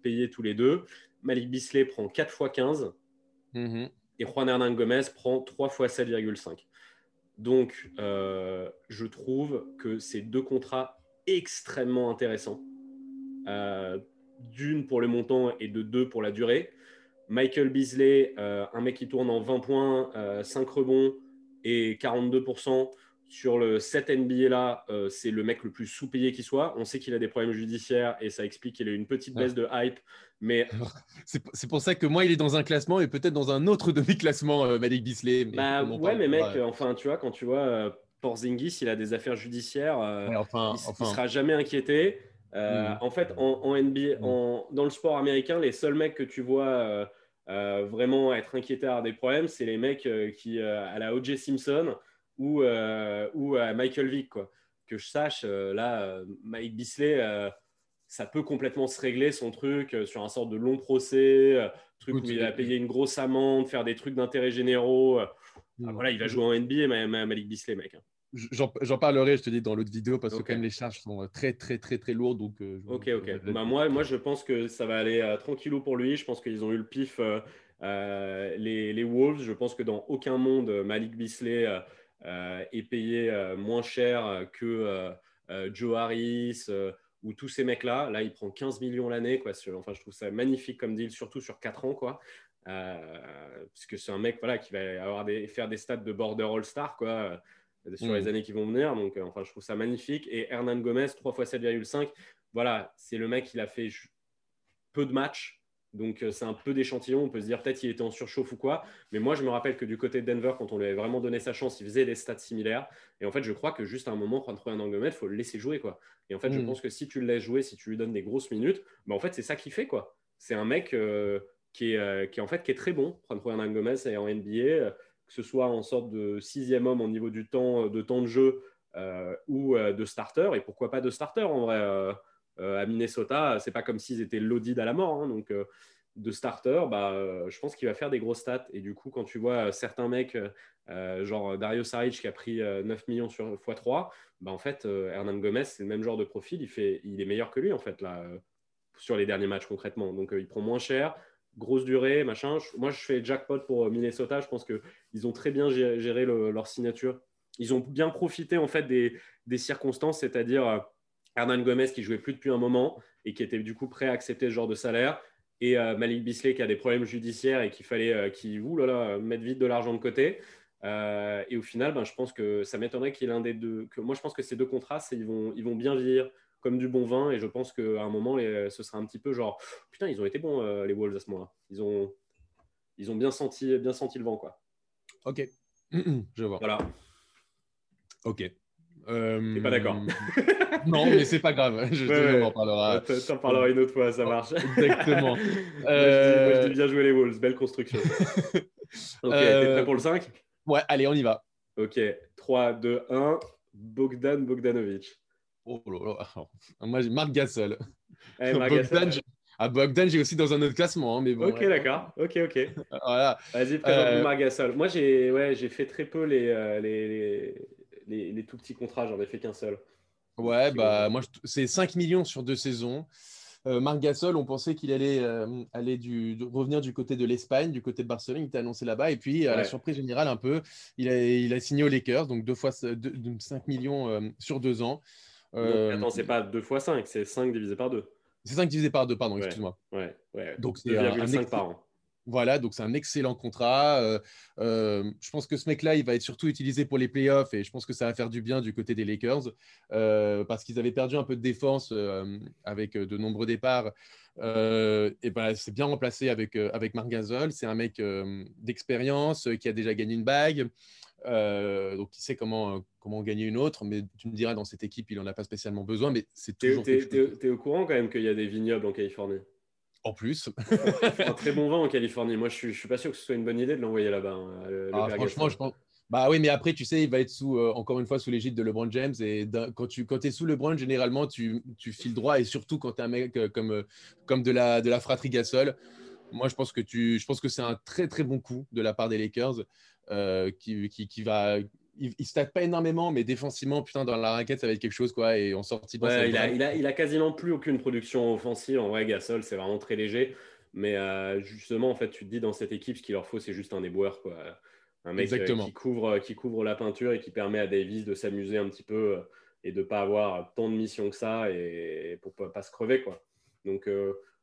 payés tous les deux. Malik Bisley prend 4 x 15 et Juan Hernan Gomez prend 3 x 7,5. Donc, je trouve que c'est deux contrats extrêmement intéressants. D'une pour le montant et de deux pour la durée. Michael Beasley, euh, un mec qui tourne en 20 points, 5 euh, rebonds et 42%. Sur le 7 NBA là, euh, c'est le mec le plus sous-payé qui soit. On sait qu'il a des problèmes judiciaires et ça explique qu'il a une petite baisse de hype. Mais c'est pour ça que moi, il est dans un classement et peut-être dans un autre demi-classement, Malik Beasley. bah, ouais, mais mec, enfin, tu vois, quand tu vois Porzingis, il a des affaires judiciaires, enfin, il, ne sera jamais inquiété. Hmm. En fait, en, NBA, hmm. dans le sport américain, les seuls mecs que tu vois euh, vraiment être inquiété à des problèmes, c'est les mecs euh, qui, euh, à la O.J. Simpson ou, ou à Michael Vick. Quoi. Que je sache, là, Mike Bisley, ça peut complètement se régler son truc sur un sort de long procès, truc où il a payé une grosse amende, faire des trucs d'intérêt généraux. Hmm. voilà, il va jouer en NBA, Malik Bisley, mec. Hein. J'en parlerai, je te dis, dans l'autre vidéo, parce que quand même les charges sont très, très, très, très lourdes. Donc, euh, ok, ok. Bah, moi, moi, je pense que ça va aller euh, tranquillou pour lui. Je pense qu'ils ont eu le pif, euh, les, les, Wolves. Je pense que dans aucun monde, Malik Bisley est payé moins cher que Joe Harris ou tous ces mecs-là. Là, il prend 15 millions l'année. Enfin, je trouve ça magnifique comme deal, surtout sur 4 ans. Quoi. puisque c'est un mec voilà, qui va avoir des, faire des stats de border all-star quoi, sur les mm. années qui vont venir. Donc, enfin, je trouve ça magnifique. Et Hernan Gomez, 3 fois 7,5. Voilà, c'est le mec, il a fait peu de matchs donc euh, c'est un peu d'échantillon, on peut se dire peut-être qu'il était en surchauffe ou quoi. Mais moi je me rappelle que du côté de Denver, quand on lui avait vraiment donné sa chance, il faisait des stats similaires. Et en fait je crois que juste à un moment, Juan Troyan Angomet, il faut le laisser jouer. quoi. Et en fait je mm. pense que si tu le laisses jouer, si tu lui donnes des grosses minutes, bah, en fait c'est ça qu'il fait. quoi. C'est un mec euh, qui, est, euh, qui, est, en fait qui est très bon, Juan Gomez et en NBA, que ce soit en sorte de sixième homme au niveau du temps, de temps de jeu ou de starter. Et pourquoi pas de starter en vrai à Minnesota, c'est pas comme s'ils étaient loaded à la mort. Hein. donc, de starter, bah, euh, je pense qu'il va faire des grosses stats. Et du coup, quand tu vois euh, certains mecs, euh, genre Dario Saric qui a pris 9 millions sur x3, bah, en fait, Hernan Gomez, c'est le même genre de profil. Il, fait, il est meilleur que lui, en fait, là, sur les derniers matchs concrètement. Donc, il prend moins cher, grosse durée, machin. moi, je fais jackpot pour Minnesota. Je pense qu'ils ont très bien géré, leur signature. Ils ont bien profité, en fait, des circonstances, c'est-à-dire Hernan Gomez qui jouait plus depuis un moment et qui était du coup prêt à accepter ce genre de salaire et euh, Malik Bisley qui a des problèmes judiciaires et qu'il fallait euh, qu'il mettre vite de l'argent de côté. Euh, et au final, ben, je pense que ça m'étonnerait qu'il ait un des deux. Que, moi, je pense que ces deux contrats, ils vont, ils vont bien vieillir comme du bon vin. Et je pense qu'à un moment, ce sera un petit peu genre putain, ils ont été bons les Wolves à ce moment-là. Ils ont, ils ont bien senti, bien senti le vent, quoi. Ok, je vois. Voilà. Ok. Euh... pas d'accord. non, mais c'est pas grave. Je ouais, on en parlera. T'en parleras une autre fois, ça marche. Exactement. euh... moi, je dis, bien joué les Wolves, belle construction. ok, euh... t'es prêt pour le 5 Ouais, allez, on y va. Ok, 3, 2, 1. Bogdan Bogdanovic. Oh là là. Moi, j'ai Marc Gasol. Eh, Marc Bogdan, Gasol. Ah, Bogdan, j'ai aussi dans un autre classement. Hein, mais bon, ok, ouais. d'accord. Ok, ok. voilà. Vas-y, présente euh... Marc Gasol. Moi, j'ai ouais, fait très peu les, euh, les, les les, les, tout petits contrats, j'en ai fait qu'un seul. Ouais, bah, moi, c'est 5 millions sur deux saisons. Euh, Marc Gasol, on pensait qu'il allait, euh, aller du, revenir du côté de l'Espagne, du côté de Barcelone. Il était annoncé là-bas. Et puis, à la surprise générale, un peu, il a, il a signé aux Lakers, donc deux fois deux, 5 millions euh, sur deux ans. Donc, attends, c'est pas 2 fois 5, c'est 5 divisé par 2. C'est 5 divisé par 2, pardon, excuse-moi. Ouais, ouais. Donc, c'est 2,5 par an. Voilà, donc c'est un excellent contrat. Euh, euh, je pense que ce mec-là, il va être surtout utilisé pour les playoffs et je pense que ça va faire du bien du côté des Lakers euh, parce qu'ils avaient perdu un peu de défense avec de nombreux départs. et ben, c'est bien remplacé avec, avec Marc Gasol. C'est un mec d'expérience qui a déjà gagné une bague. donc, il sait comment, comment gagner une autre, mais tu me diras, dans cette équipe, il n'en a pas spécialement besoin. Mais c'est toujours. Tu es, au courant quand même qu'il y a des vignobles en Californie? En plus. un très bon vin en Californie. Moi, je suis, pas sûr que ce soit une bonne idée de l'envoyer là-bas. Hein, ah, franchement, je pense. Bah oui, mais après, tu sais, il va être sous, euh, encore une fois, sous l'égide de LeBron James. Et quand tu quand es sous LeBron, généralement, tu, tu files droit. Et surtout quand tu es un mec euh, comme, euh, comme de, la, de la fratrie Gasol. Moi, je pense que, tu, je pense que c'est un très, très bon coup de la part des Lakers qui, qui, qui, va, il, ne stack pas énormément, mais défensivement, putain, dans la raquette, ça va être quelque chose, quoi. Et en sortie, ouais, il, a, il, a, il, a, quasiment plus aucune production offensive. En vrai, Gasol, c'est vraiment très léger. Mais euh, justement, en fait, tu te dis dans cette équipe, ce qu'il leur faut, c'est juste un éboueur, quoi. Un mec euh, qui, couvre, qui couvre la peinture et qui permet à Davis de s'amuser un petit peu euh, et de pas avoir tant de missions que ça et pour pas, pas se crever, quoi. Donc,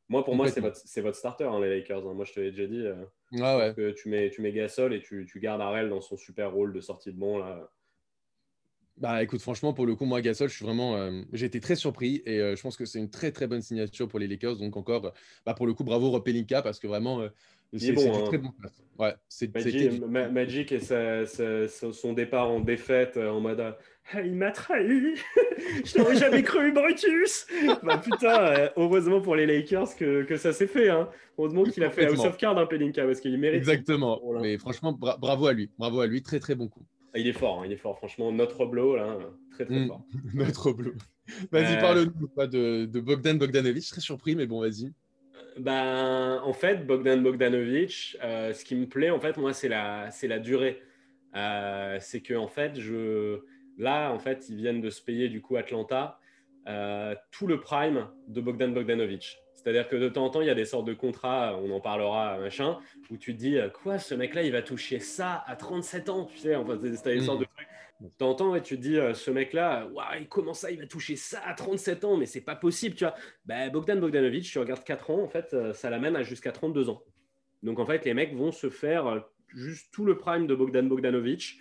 moi, pour moi, c'est votre, votre, starter, hein, les Lakers. Hein. Moi, je te l'ai déjà dit. Ah ouais. que tu mets, tu mets Gasol et tu, tu gardes Arel dans son super rôle de sortie de bon. Là. Bah écoute, franchement, pour le coup, moi, Gasol, je suis vraiment. Euh, j'ai été très surpris et euh, je pense que c'est une très très bonne signature pour les Lakers. Donc, encore, bah, pour le coup, bravo Ropelinka parce que vraiment, euh, c'est bon, hein. très bon. Ouais, Magic, Magic et sa, sa, son départ en défaite en mode il m'a trahi, je n'aurais jamais cru, Brutus. bah putain, heureusement pour les Lakers que, que ça s'est fait. Hein. Heureusement qu'il a fait House of Cards, hein, Pelinka, parce qu'il mérite. Exactement. Mais franchement, bravo à lui, bravo à lui, très très bon coup. Ah, il est fort, hein, il est fort. Franchement, notre blow, là, très très mm. fort. notre blow. Vas-y, euh... parle-nous de, de, Bogdan Bogdanovic. Je serais surpris, mais bon, vas-y. Ben, en fait, Bogdan Bogdanovic, euh, ce qui me plaît, en fait, moi, c'est la, la durée. Euh, c'est que, en fait, je, là, en fait, ils viennent de se payer du coup Atlanta euh, tout le prime de Bogdan Bogdanovic. C'est-à-dire que de temps en temps, il y a des sortes de contrats, on en parlera, machin, où tu te dis, euh, quoi, ce mec-là, il va toucher ça à 37 ans, tu sais, enfin, c'est une sorte de truc. De temps en temps, tu te dis, euh, ce mec-là, ouais, comment ça, il va toucher ça à 37 ans, mais c'est pas possible, tu vois. Ben, Bogdan Bogdanovic, tu regardes 4 ans, en fait, ça l'amène à jusqu'à 32 ans. Donc en fait, les mecs vont se faire juste tout le prime de Bogdan Bogdanovic,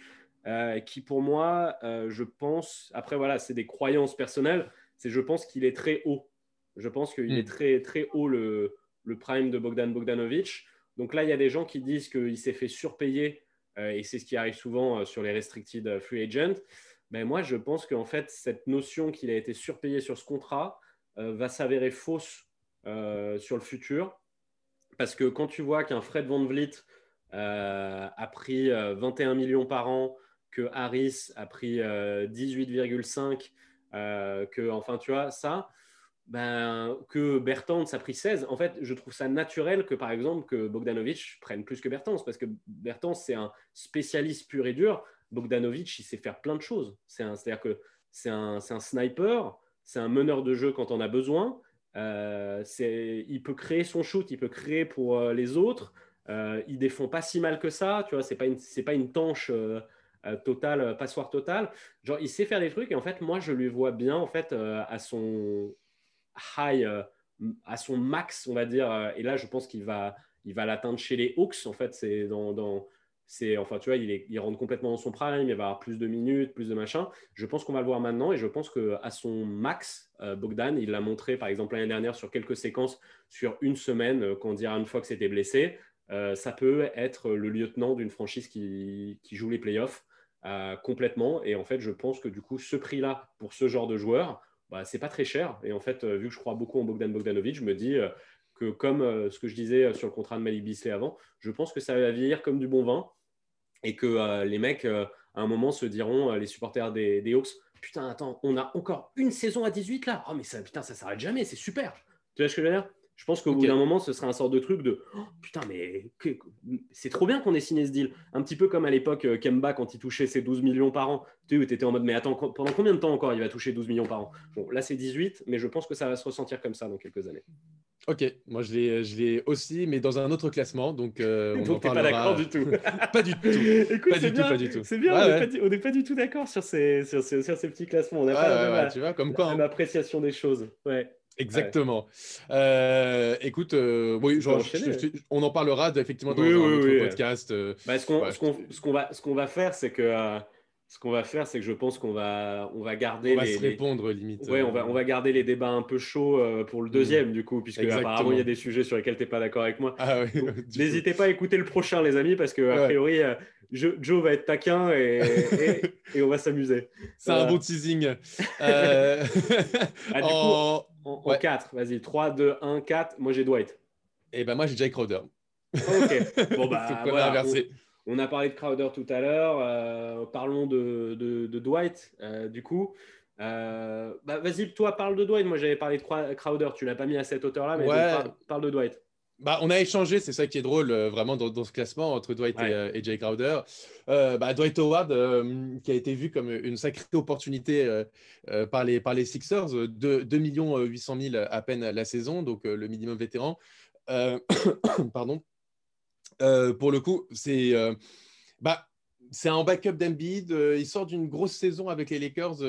qui pour moi, je pense, après voilà, c'est des croyances personnelles, c'est je pense qu'il est très haut. Je pense qu'il est hmm. très, très haut le, le prime de Bogdan Bogdanovic. Donc là, il y a des gens qui disent qu'il s'est fait surpayer, euh, et c'est ce qui arrive souvent euh, sur les restricted free agent. Mais moi, je pense qu'en fait, cette notion qu'il a été surpayé sur ce contrat euh, va s'avérer fausse sur le futur. Parce que quand tu vois qu'un Fred Van Vliet a pris 21 millions par an, que Harris a pris 18,5, que, enfin, tu vois, ça, ben, que Bertans a pris 16. En fait, je trouve ça naturel que, par exemple, que Bogdanovic prenne plus que Bertans, parce que Bertans, c'est un spécialiste pur et dur. Bogdanovic, il sait faire plein de choses. C'est-à-dire que c'est un, un, sniper, c'est un meneur de jeu quand on a besoin. Euh, il peut créer son shoot, il peut créer pour euh, les autres. Euh, il défend pas si mal que ça, tu vois. C'est pas une, c'est pas une tanche euh, totale, passoire totale. Genre, il sait faire des trucs et en fait, moi, je lui vois bien en fait à son high, euh, à son max, on va dire. Euh, et là, je pense qu'il va, il va l'atteindre chez les Hawks. En fait, c'est dans, dans c'est enfin tu vois il, est, il, rentre complètement dans son prime il va avoir plus de minutes plus de machin je pense qu'on va le voir maintenant et je pense que à son max euh, Bogdan il l'a montré par exemple l'année dernière sur quelques séquences sur une semaine quand Diran Fox était blessé ça peut être le lieutenant d'une franchise qui, qui, joue les playoffs complètement et en fait je pense que du coup ce prix là pour ce genre de joueur bah, c'est pas très cher. Et en fait, euh, vu que je crois beaucoup en Bogdan Bogdanovic, je me dis euh, que comme euh, ce que je disais sur le contrat de Malik Bisley avant, je pense que ça va vieillir comme du bon vin et que les mecs, à un moment, se diront, les supporters des, des, Hawks, putain, attends, on a encore une saison à 18 là. Oh, mais ça, putain, ça s'arrête jamais, c'est super. Tu vois ce que je veux dire? Je pense qu'au bout d'un moment, ce sera un sort de truc de oh, putain, mais c'est trop bien qu'on ait signé ce deal. Un petit peu comme à l'époque, euh, Kemba, quand il touchait ses 12 millions par an. Tu étais en mode, mais attends, pendant combien de temps encore il va toucher 12 millions par an? Bon, là, c'est 18, mais je pense que ça va se ressentir comme ça dans quelques années. Ok, moi je l'ai, je l'ai aussi, mais dans un autre classement. Donc, euh, on donc pas d'accord du tout. pas du tout. Écoute, pas, du tout pas du tout. C'est bien, on n'est pas, du tout d'accord sur ces, sur, ces, sur ces petits classements. On n'a pas tu vois, comme quoi. Hein. L'appréciation des choses. Ouais. Exactement. Euh, écoute, euh, oui, on en parlera effectivement dans un autre podcast. Euh, bah, ce qu'on va, faire, c'est que ce qu'on va faire, c'est que je pense qu'on va, on va garder. On va se répondre limite. Oui, on va, on va garder les débats un peu chauds pour le mm. deuxième du coup, puisque apparemment il y a des sujets sur lesquels tu n'es pas d'accord avec moi. Ah n'hésitez pas à écouter le prochain, les amis, parce que a priori. Joe, va être taquin et, et, on va s'amuser. C'est un bon teasing. ah, du coup, en, 4, vas-y. 3, 2, 1, 4. Moi, j'ai Dwight. Et eh ben moi, j'ai Jake Crowder. ok. Bon, bah, voilà, on, a parlé de Crowder tout à l'heure. Euh, parlons de, de, Dwight, euh, du coup. Euh, bah, vas-y, toi, parle de Dwight. Moi, j'avais parlé de Crowder. Tu l'as pas mis à cette hauteur-là, mais parle, de Dwight. Bah, on a échangé, c'est ça qui est drôle vraiment dans, ce classement entre Dwight et, Jake Crowder. Bah, Dwight Howard, qui a été vu comme une sacrée opportunité par, les, par les Sixers, 2, 2 800 000 à peine la saison, donc le minimum vétéran. pardon. pour le coup, c'est bah, c'est un backup d'Embiid. il sort d'une grosse saison avec les Lakers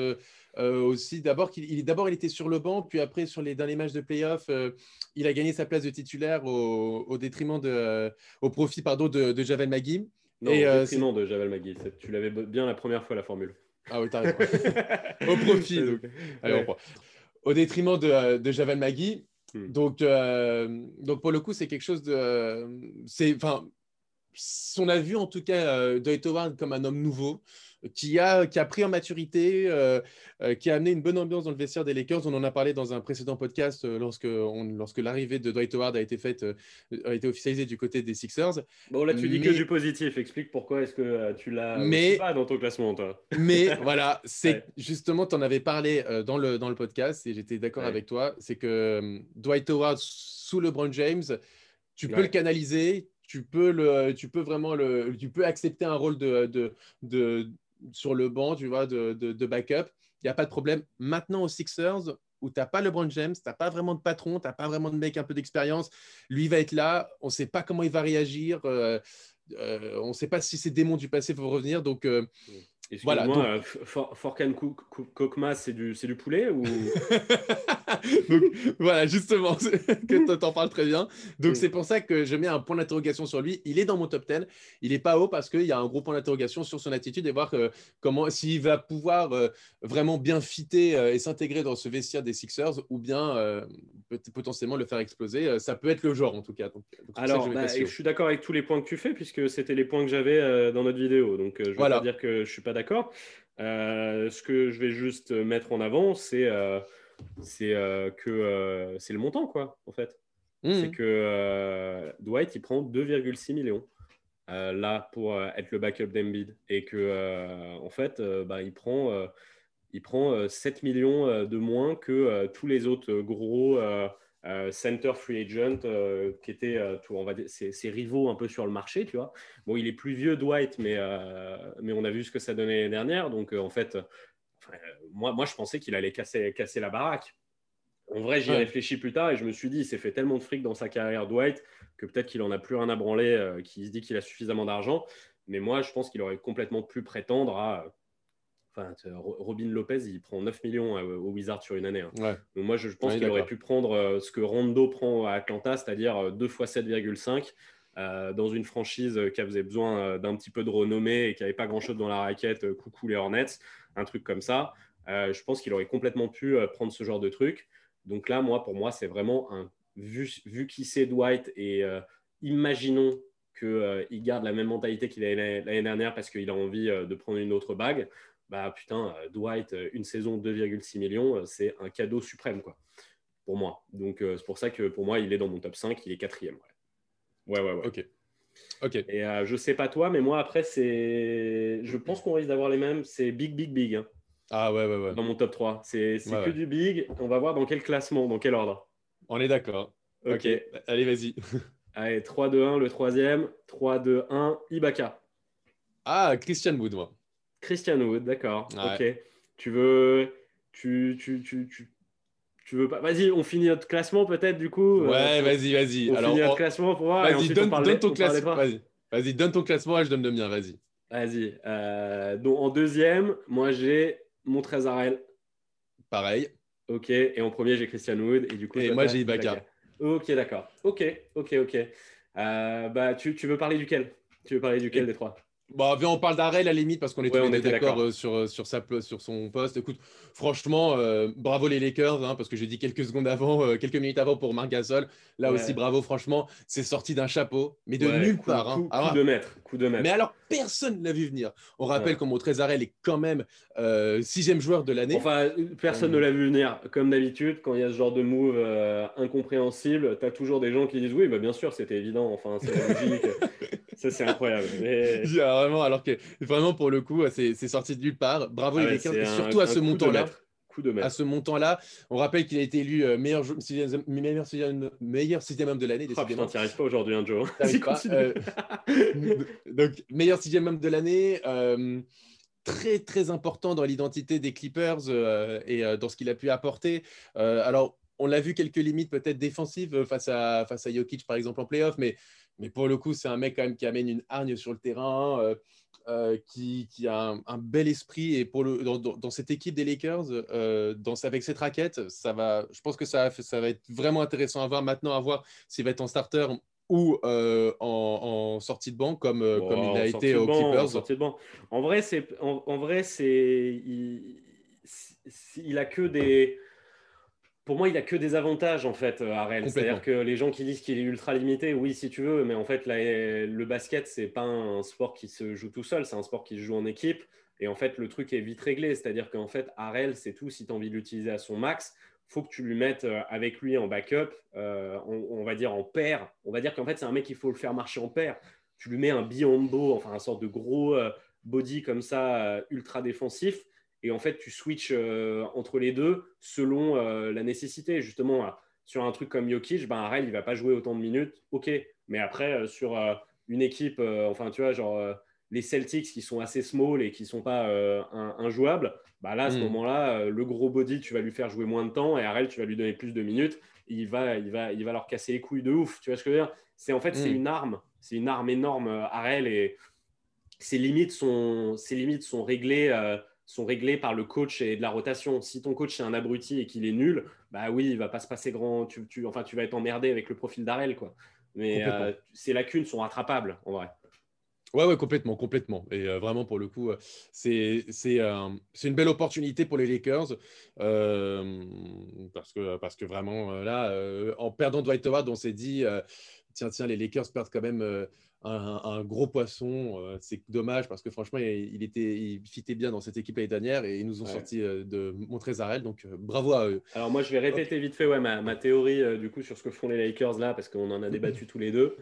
euh, aussi. D'abord, il, d'abord, il était sur le banc, puis après, sur les derniers matchs de playoff, euh, il a gagné sa place de titulaire au, détriment de, au profit pardon, de, de Javel Magui. Non, Et, au euh, détriment de Javel Magui. Tu l'avais bien la première fois, la formule. Ah oui, t'as raison. au profit. Donc. Allez, Au détriment de, de Javel Magui. Hmm. Donc, donc, pour le coup, c'est quelque chose de. C'est, enfin, on a vu en tout cas Dwight Howard comme un homme nouveau qui a, qui a pris en maturité, euh, euh, qui a amené une bonne ambiance dans le vestiaire des Lakers. On en a parlé dans un précédent podcast euh, lorsque, lorsque l'arrivée de Dwight Howard a été faite, a été officialisée du côté des Sixers. Bon, là, tu dis que du positif. Explique pourquoi est-ce que tu l'as mais... pas dans ton classement, toi. Mais voilà, c'est justement, tu en avais parlé dans, le, dans le podcast et j'étais d'accord avec toi. C'est que Dwight Howard sous LeBron James, tu peux le canaliser, tu peux, le, tu peux vraiment le, tu peux accepter un rôle de, de, de, sur le banc, tu vois, de, backup. Il n'y a pas de problème. Maintenant, aux Sixers, où tu n'as pas LeBron James, tu n'as pas vraiment de patron, tu n'as pas vraiment de mec un peu d'expérience, lui va être là, on ne sait pas comment il va réagir, euh, euh, on ne sait pas si ces démons du passé vont revenir. Donc, euh, Excuse-moi, voilà, Forkan Kokma, c'est du, du poulet ou? Donc, voilà, justement, que tu en parles très bien. Donc, mm. c'est pour ça que je mets un point d'interrogation sur lui. Il est dans mon top 10. Il n'est pas haut parce qu'il y a un gros point d'interrogation sur son attitude et voir euh, comment, s'il va pouvoir euh, vraiment bien fitter euh, et s'intégrer dans ce vestiaire des Sixers ou bien potentiellement le faire exploser. ça peut être le genre, en tout cas. Donc, Alors, bah, je, suis d'accord avec tous les points que tu fais puisque c'était les points que j'avais dans notre vidéo. Donc, je vais pas dire que je suis pas d'accord. ce que je vais juste mettre en avant, c'est c'est euh, que euh, c'est le montant, quoi, en fait. Mmh. C'est que euh, Dwight, il prend 2,6 millions. là pour être le backup d'Embiid et que en fait bah, il prend il prend 7 millions de moins que tous les autres gros center free agent qui étaient tout, on va dire, ses, rivaux un peu sur le marché, tu vois. Bon, il est plus vieux Dwight, mais, mais on a vu ce que ça donnait l'année dernière. Donc, en fait, moi, moi, je pensais qu'il allait casser, casser la baraque. En vrai, j'y ai réfléchi plus tard et je me suis dit, il s'est fait tellement de fric dans sa carrière, Dwight, que peut-être qu'il en a plus rien à branler, euh, qu'il se dit qu'il a suffisamment d'argent. Mais moi, je pense qu'il aurait complètement pu prétendre à. Enfin, Robin Lopez, il prend 9 millions euh, au Wizard sur une année. Hein. moi, je pense qu'il aurait pu prendre euh, ce que Rondo prend à Atlanta, c'est-à-dire 2 fois 7,5 dans une franchise qui avait besoin d'un petit peu de renommée et qui n'avait pas grand-chose dans la raquette. coucou les Hornets un truc comme ça. Euh, je pense qu'il aurait complètement pu euh, prendre ce genre de truc. Donc là, moi, pour moi, c'est vraiment un vu, vu qui c'est Dwight et euh, imaginons qu'il garde la même mentalité qu'il avait l'année dernière parce qu'il a envie de prendre une autre bague. Bah putain, Dwight, une saison 2,6 millions, c'est un cadeau suprême quoi, pour moi. Donc c'est pour ça que pour moi, il est dans mon top 5, il est quatrième. Ouais, ouais, ouais. ouais. Ok. Ok. Et euh, je sais pas toi, mais moi après, c'est. Je pense qu'on risque d'avoir les mêmes. C'est big, big, big. Hein. Ah ouais, ouais, ouais. Dans mon top 3. C'est que du big. On va voir dans quel classement, dans quel ordre. On est d'accord. Ok. Allez, vas-y. Allez, 3, 2, 1, le troisième. 3, 2, 1, Ibaka. Ah, Christian Wood, moi. Christian Wood, d'accord. Ok. Tu veux. Tu, tu, tu, tu, tu veux pas Vas-y, on finit notre classement peut-être du coup. Euh, ouais, vas-y, vas-y. On finit notre classement pour voir. Vas-y, donne, ton classement. Vas-y, donne ton classement et je donne le mien. Vas-y. Vas-y. Euh, donc en deuxième, moi j'ai mon Trésarel. Pareil. Ok. Et en premier, j'ai Christian Wood. Et du coup, et moi j'ai Ibaka. Ok, d'accord. Ok, ok, ok. Euh, bah, tu, tu, veux parler duquel? Tu veux parler duquel des trois? Bon, bah, on parle d'arrêt à la limite parce qu'on est, ouais, d'accord euh, sur, euh, sur, sur son poste. Écoute, franchement, euh, bravo les Lakers, hein, parce que j'ai dit quelques secondes avant, quelques minutes avant pour Marc Gasol. Là aussi, bravo, franchement, c'est sorti d'un chapeau, mais de nulle part. Hein. Coup, de maître, coup de maître. Mais alors, personne ne l'a vu venir. On rappelle qu'au Trésarel est quand même sixième joueur de l'année. Enfin, personne ne l'a vu venir. Comme d'habitude, quand il y a ce genre de move incompréhensible, tu as toujours des gens qui disent oui, bah, bien sûr, c'était évident. Enfin, c'est logique. Ça, c'est incroyable. Vraiment, alors que vraiment, pour le coup, c'est sorti de nulle part. Bravo ah les surtout à ce montant-là. À ce montant-là, on rappelle qu'il a été élu euh, meilleur, meilleur, sixième, meilleur sixième homme de l'année. Oh, putain, t'y arrives pas aujourd'hui, hein, Joe. Euh, donc, meilleur sixième homme de l'année. Euh, très, très important dans l'identité des Clippers et dans ce qu'il a pu apporter. alors, on l'a vu quelques limites peut-être défensives face à, face à Jokic, par exemple, en playoff, mais mais pour le coup, c'est un mec quand même qui amène une hargne sur le terrain, euh, euh, qui, a un, bel esprit. Et pour le, dans, cette équipe des Lakers, euh, dans, avec cette raquette, ça va, je pense que ça, ça va être vraiment intéressant à voir maintenant, à voir s'il va être en starter ou en, sortie de banc comme, comme il a été aux Clippers. En, en vrai, c'est en, vrai, c'est il, il a que des pour moi, il a que des avantages en fait à euh, Rennes. C'est-à-dire que les gens qui disent qu'il est ultra limité, oui, si tu veux, mais en fait, le basket, c'est pas un sport qui se joue tout seul, c'est un sport qui se joue en équipe. Et en fait, le truc est vite réglé. C'est-à-dire qu'en fait, Arel, c'est tout. Si tu as envie de l'utiliser à son max, faut que tu lui mettes euh, avec lui en backup, euh, on, va dire en paire. On va dire qu'en fait, c'est un mec qu'il faut le faire marcher en paire. Tu lui mets un biombo, enfin un sorte de gros body comme ça, ultra défensif et en fait, tu switches euh, entre les deux selon euh, la nécessité. Justement, sur un truc comme Jokic, ben, Arel, il va pas jouer autant de minutes, ok. Mais après, euh, sur une équipe, enfin, tu vois, genre les Celtics qui sont assez small et qui sont pas injouables, bah là, à ce hmm. moment-là, le gros body, tu vas lui faire jouer moins de temps et Arel, tu vas lui donner plus de minutes. Il va, il va, il va leur casser les couilles de ouf. Tu vois ce que je veux dire? C'est en fait, c'est hmm. une arme. C'est une arme énorme, Arel. Et ses limites sont, ses limites sont réglées. Euh, sont réglées par le coach et de la rotation. Si ton coach est un abruti et qu'il est nul, bah oui, il va pas se passer grand. Tu, tu, enfin, tu vas être emmerdé avec le profil d'Arel, quoi. Mais euh, ces lacunes sont rattrapables, en vrai. Ouais, ouais, complètement, complètement. Et euh, vraiment, pour le coup, euh, c'est c'est une belle opportunité pour les Lakers parce, que, parce que vraiment, là, en perdant Dwight Howard, on s'est dit, tiens, tiens, les Lakers perdent quand même un, gros poisson. Euh, c'est dommage parce que franchement, il, était, il fitait bien dans cette équipe l'année dernière et ils nous ont sorti euh, de Montrezarel. Donc euh, bravo à eux. Alors moi, je vais répéter vite fait ouais, ma, théorie du coup sur ce que font les Lakers là parce qu'on en a débattu tous les deux,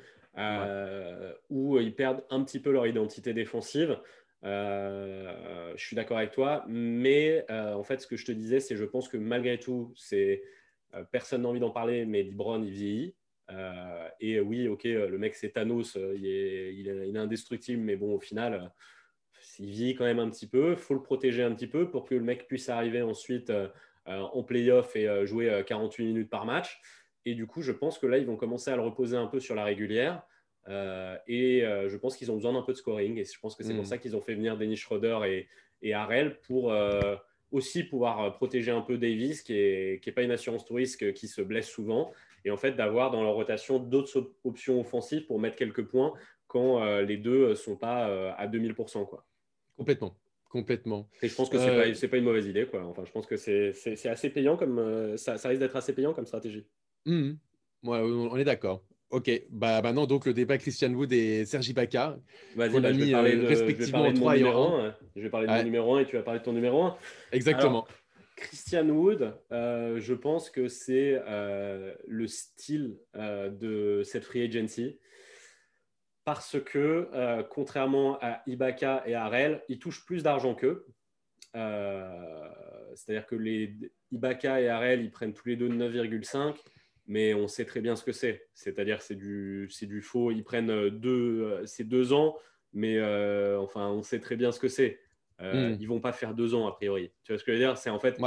où ils perdent un petit peu leur identité défensive. je suis d'accord avec toi, mais en fait, ce que je te disais, c'est je pense que malgré tout, c'est personne n'a envie d'en parler, mais LeBron il vieillit. Euh, et oui, ok, le mec c'est Thanos, euh, il est, il, est, indestructible, mais bon, au final, euh, il vit quand même un petit peu. Il faut le protéger un petit peu pour que le mec puisse arriver ensuite en playoff et jouer 48 minutes par match. Et du coup, je pense que là, ils vont commencer à le reposer un peu sur la régulière. et je pense qu'ils ont besoin d'un peu de scoring. Et je pense que c'est pour hmm. ça qu'ils ont fait venir Denis Schroeder et, et Harrell pour aussi pouvoir protéger un peu Davis, qui n'est qui est pas une assurance touriste qui se blesse souvent, et en fait d'avoir dans leur rotation d'autres options offensives pour mettre quelques points quand euh, les deux ne sont pas euh, à 2000%. Quoi. Complètement. Complètement. Et je pense que ce n'est pas, euh, pas, une mauvaise idée. Quoi. Enfin, je pense que c'est assez payant comme ça, ça risque d'être assez payant comme stratégie. Mmh. Ouais, on est d'accord. Ok, bah maintenant donc le débat Christian Wood et Sergi Baca. Vas-y, bah, je vais parler de, respectivement je 3 et 1. Je vais parler de mon numéro 1 et tu vas parler de ton numéro 1. Exactement. Christian Wood, euh, je pense que c'est euh, le style euh, de cette free agency parce que, contrairement à Ibaka et Arel, il touche plus d'argent qu'eux. C'est-à-dire que les Ibaka et Arel, ils prennent tous les deux 9,5, mais on sait très bien ce que c'est. C'est-à-dire que c'est du, du faux. Ils prennent deux, c'est deux ans, mais enfin, on sait très bien ce que c'est. Euh, hmm. Ils vont pas faire deux ans, a priori. Tu vois ce que je veux dire? C'est en fait,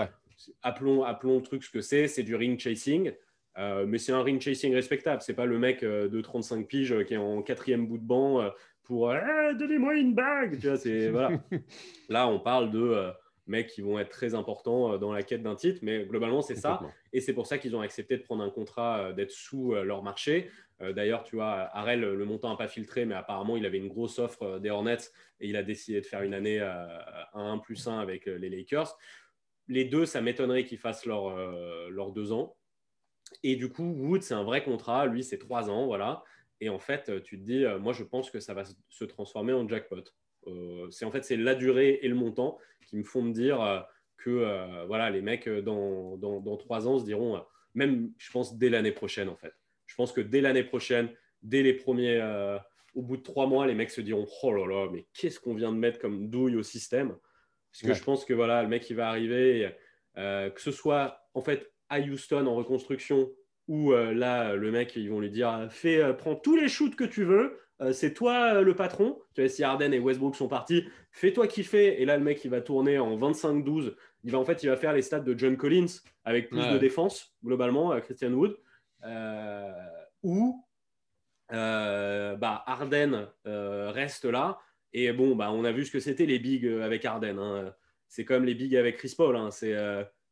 appelons, appelons le truc ce que c'est, c'est du ring chasing. Euh, mais c'est un ring chasing respectable. C'est pas le mec euh, de 35 piges qui est en quatrième bout de banc pour ah, donnez-moi une bague. Tu vois, c'est voilà. Là, on parle de mecs qui vont être très importants dans la quête d'un titre, mais globalement, c'est ça. Et c'est pour ça qu'ils ont accepté de prendre un contrat, d'être sous leur marché. Euh, d'ailleurs, tu vois, Harel, le montant n'a pas filtré, mais apparemment, il avait une grosse offre euh, des Hornets et il a décidé de faire une année à 1 plus 1 avec euh, les Lakers. Les deux, ça m'étonnerait qu'ils fassent leurs deux ans. Et du coup, Wood, c'est un vrai contrat. Lui, c'est trois ans, voilà. Et en fait, tu te dis, moi, je pense que ça va se transformer en jackpot. c'est en fait, c'est la durée et le montant qui me font me dire que voilà, les mecs, dans, dans, trois ans, se diront, même, je pense, dès l'année prochaine, en fait. Je pense que dès l'année prochaine, dès les premiers, euh, au bout de trois mois, les mecs se diront Oh là là, mais qu'est-ce qu'on vient de mettre comme douille au système? Parce que je pense que voilà, le mec, il va arriver, euh, que ce soit en fait à Houston en reconstruction ou euh, là, le mec, ils vont lui dire Fais, prends tous les shoots que tu veux. c'est toi le patron. Tu vois, si Harden et Westbrook sont partis, fais-toi kiffer. Et là, le mec, il va tourner en 25-12. Il va en fait, il va faire les stats de John Collins avec plus de défense globalement, Christian Wood. Euh, où euh, bah, Arden euh, reste là. Et bon, bah, on a vu ce que c'était les bigs avec Arden. Hein. C'est comme les bigs avec Chris Paul. Hein. C'est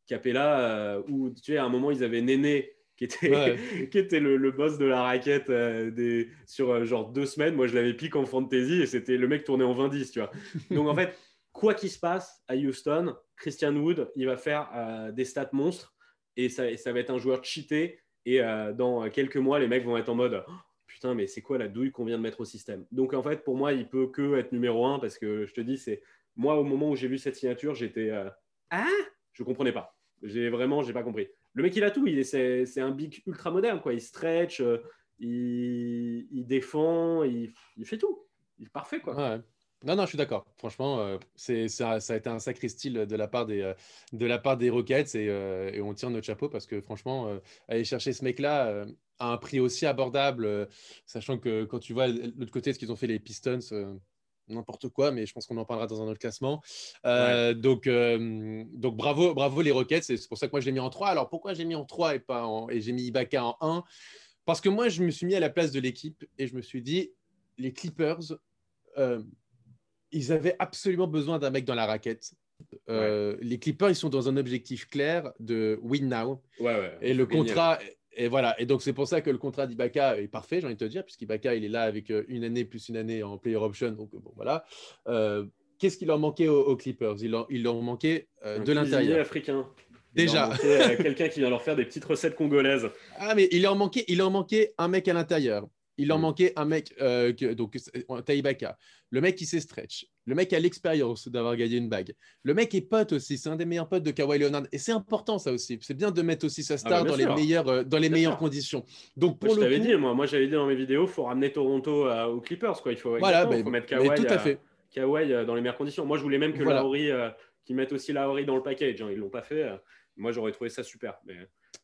Capella, où tu sais, à un moment, ils avaient Néné qui était, qui était le, boss de la raquette des, sur genre deux semaines. Moi, je l'avais piqué en fantasy et c'était le mec tourné en 20-10, tu vois. Donc, en fait, quoi qu'il se passe à Houston, Christian Wood, il va faire des stats monstres et ça, et ça, va être un joueur cheaté et euh, dans quelques mois, les mecs vont être en mode oh, putain, mais c'est quoi la douille qu'on vient de mettre au système? Donc en fait, pour moi, il peut que être numéro un parce que je te dis, c'est moi au moment où j'ai vu cette signature, j'étais euh, ah, je comprenais pas. J'ai vraiment, j'ai pas compris. Le mec, il a tout. Il est, c'est, un big ultra moderne quoi. Il stretch, euh, il, il, défend, il, il, fait tout. Il est parfait quoi. Ouais. Non, non, je suis d'accord. Franchement, euh, c'est, ça, ça, a été un sacré style de la part des, euh, de la part des Rockets et, euh, et, on tire notre chapeau parce que franchement, aller chercher ce mec-là à un prix aussi abordable, sachant que quand tu vois l'autre côté ce qu'ils ont fait les Pistons, n'importe quoi, mais je pense qu'on en parlera dans un autre classement. donc, donc bravo, bravo les Rockets. C'est pour ça que moi je l'ai mis en 3. Alors pourquoi j'ai mis en 3 et, pas en, et j'ai mis Ibaka en 1 Parce que moi je me suis mis à la place de l'équipe et je me suis dit, les Clippers ils avaient absolument besoin d'un mec dans la raquette. Euh, les Clippers, ils sont dans un objectif clair de win now. et le contrat, et voilà. Et donc, c'est pour ça que le contrat d'Ibaka est parfait, j'ai envie de te dire, puisqu'Ibaka, il est là avec euh, une année plus une année en player option. Donc, bon, voilà. Euh, qu'est-ce qu'il leur manquait aux, Clippers? Il leur, il leur, manquait de l'intérieur. africain. Déjà. Quelqu'un qui vient leur faire des petites recettes congolaises. Ah, mais il leur manquait, il leur manquait un mec à l'intérieur. Il leur mm. manquait un mec, euh, donc Taibaka, le mec qui sait stretch, le mec a l'expérience d'avoir gagné une bague. Le mec est pote aussi, c'est un des meilleurs potes de Kawhi Leonard. Et c'est important ça aussi. C'est bien de mettre aussi sa ah, star dans, les meilleures, euh, dans les meilleures conditions. Donc pour moi, je t'avais dit, moi, moi j'avais dit dans mes vidéos, il faut ramener Toronto euh, aux Clippers. Quoi. Il faut, voilà, faut mettre Kawhi, tout à fait. Kawhi dans les meilleures conditions. Moi je voulais même que voilà. Lauri, qu'ils mettent aussi Lauri dans le package. Hein. Ils l'ont pas fait. Moi j'aurais trouvé ça super. Mais...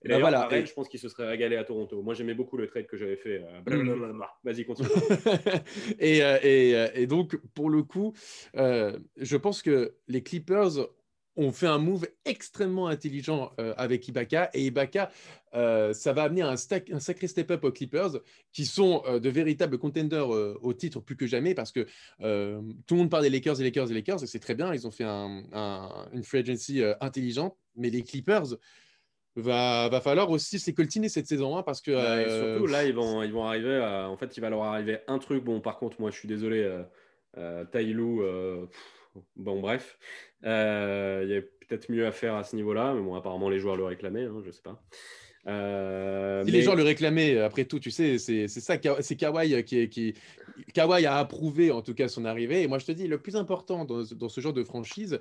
Et bah voilà, je pense qu'il se serait régalé à Toronto. Moi, j'aimais beaucoup le trade que j'avais fait. Euh, Vas-y, continue. et, euh, et, euh, et, donc, pour le coup, je pense que les Clippers ont fait un move extrêmement intelligent avec Ibaka. Et Ibaka, ça va amener un, un sacré step-up aux Clippers, qui sont de véritables contenders au titre plus que jamais, parce que tout le monde parle des Lakers, des Lakers, des Lakers, et c'est très bien. Ils ont fait un, une free agency intelligente. Mais les Clippers, va, va falloir aussi s'écoltiner cette saison 1 parce que. Euh, surtout, là, ils vont, ils vont arriver. En fait, il va leur arriver un truc. Bon, par contre, moi, je suis désolé, euh, euh Tailou, euh, bon, bref. Il y a peut-être mieux à faire à ce niveau-là, mais bon, apparemment, les joueurs le réclamaient, hein, je sais pas. si les gens le réclamaient, après tout, tu sais, c'est ça, c'est Kawhi qui, qui Kawhi a approuvé en tout cas son arrivée. Et moi, je te dis, le plus important dans, dans ce genre de franchise,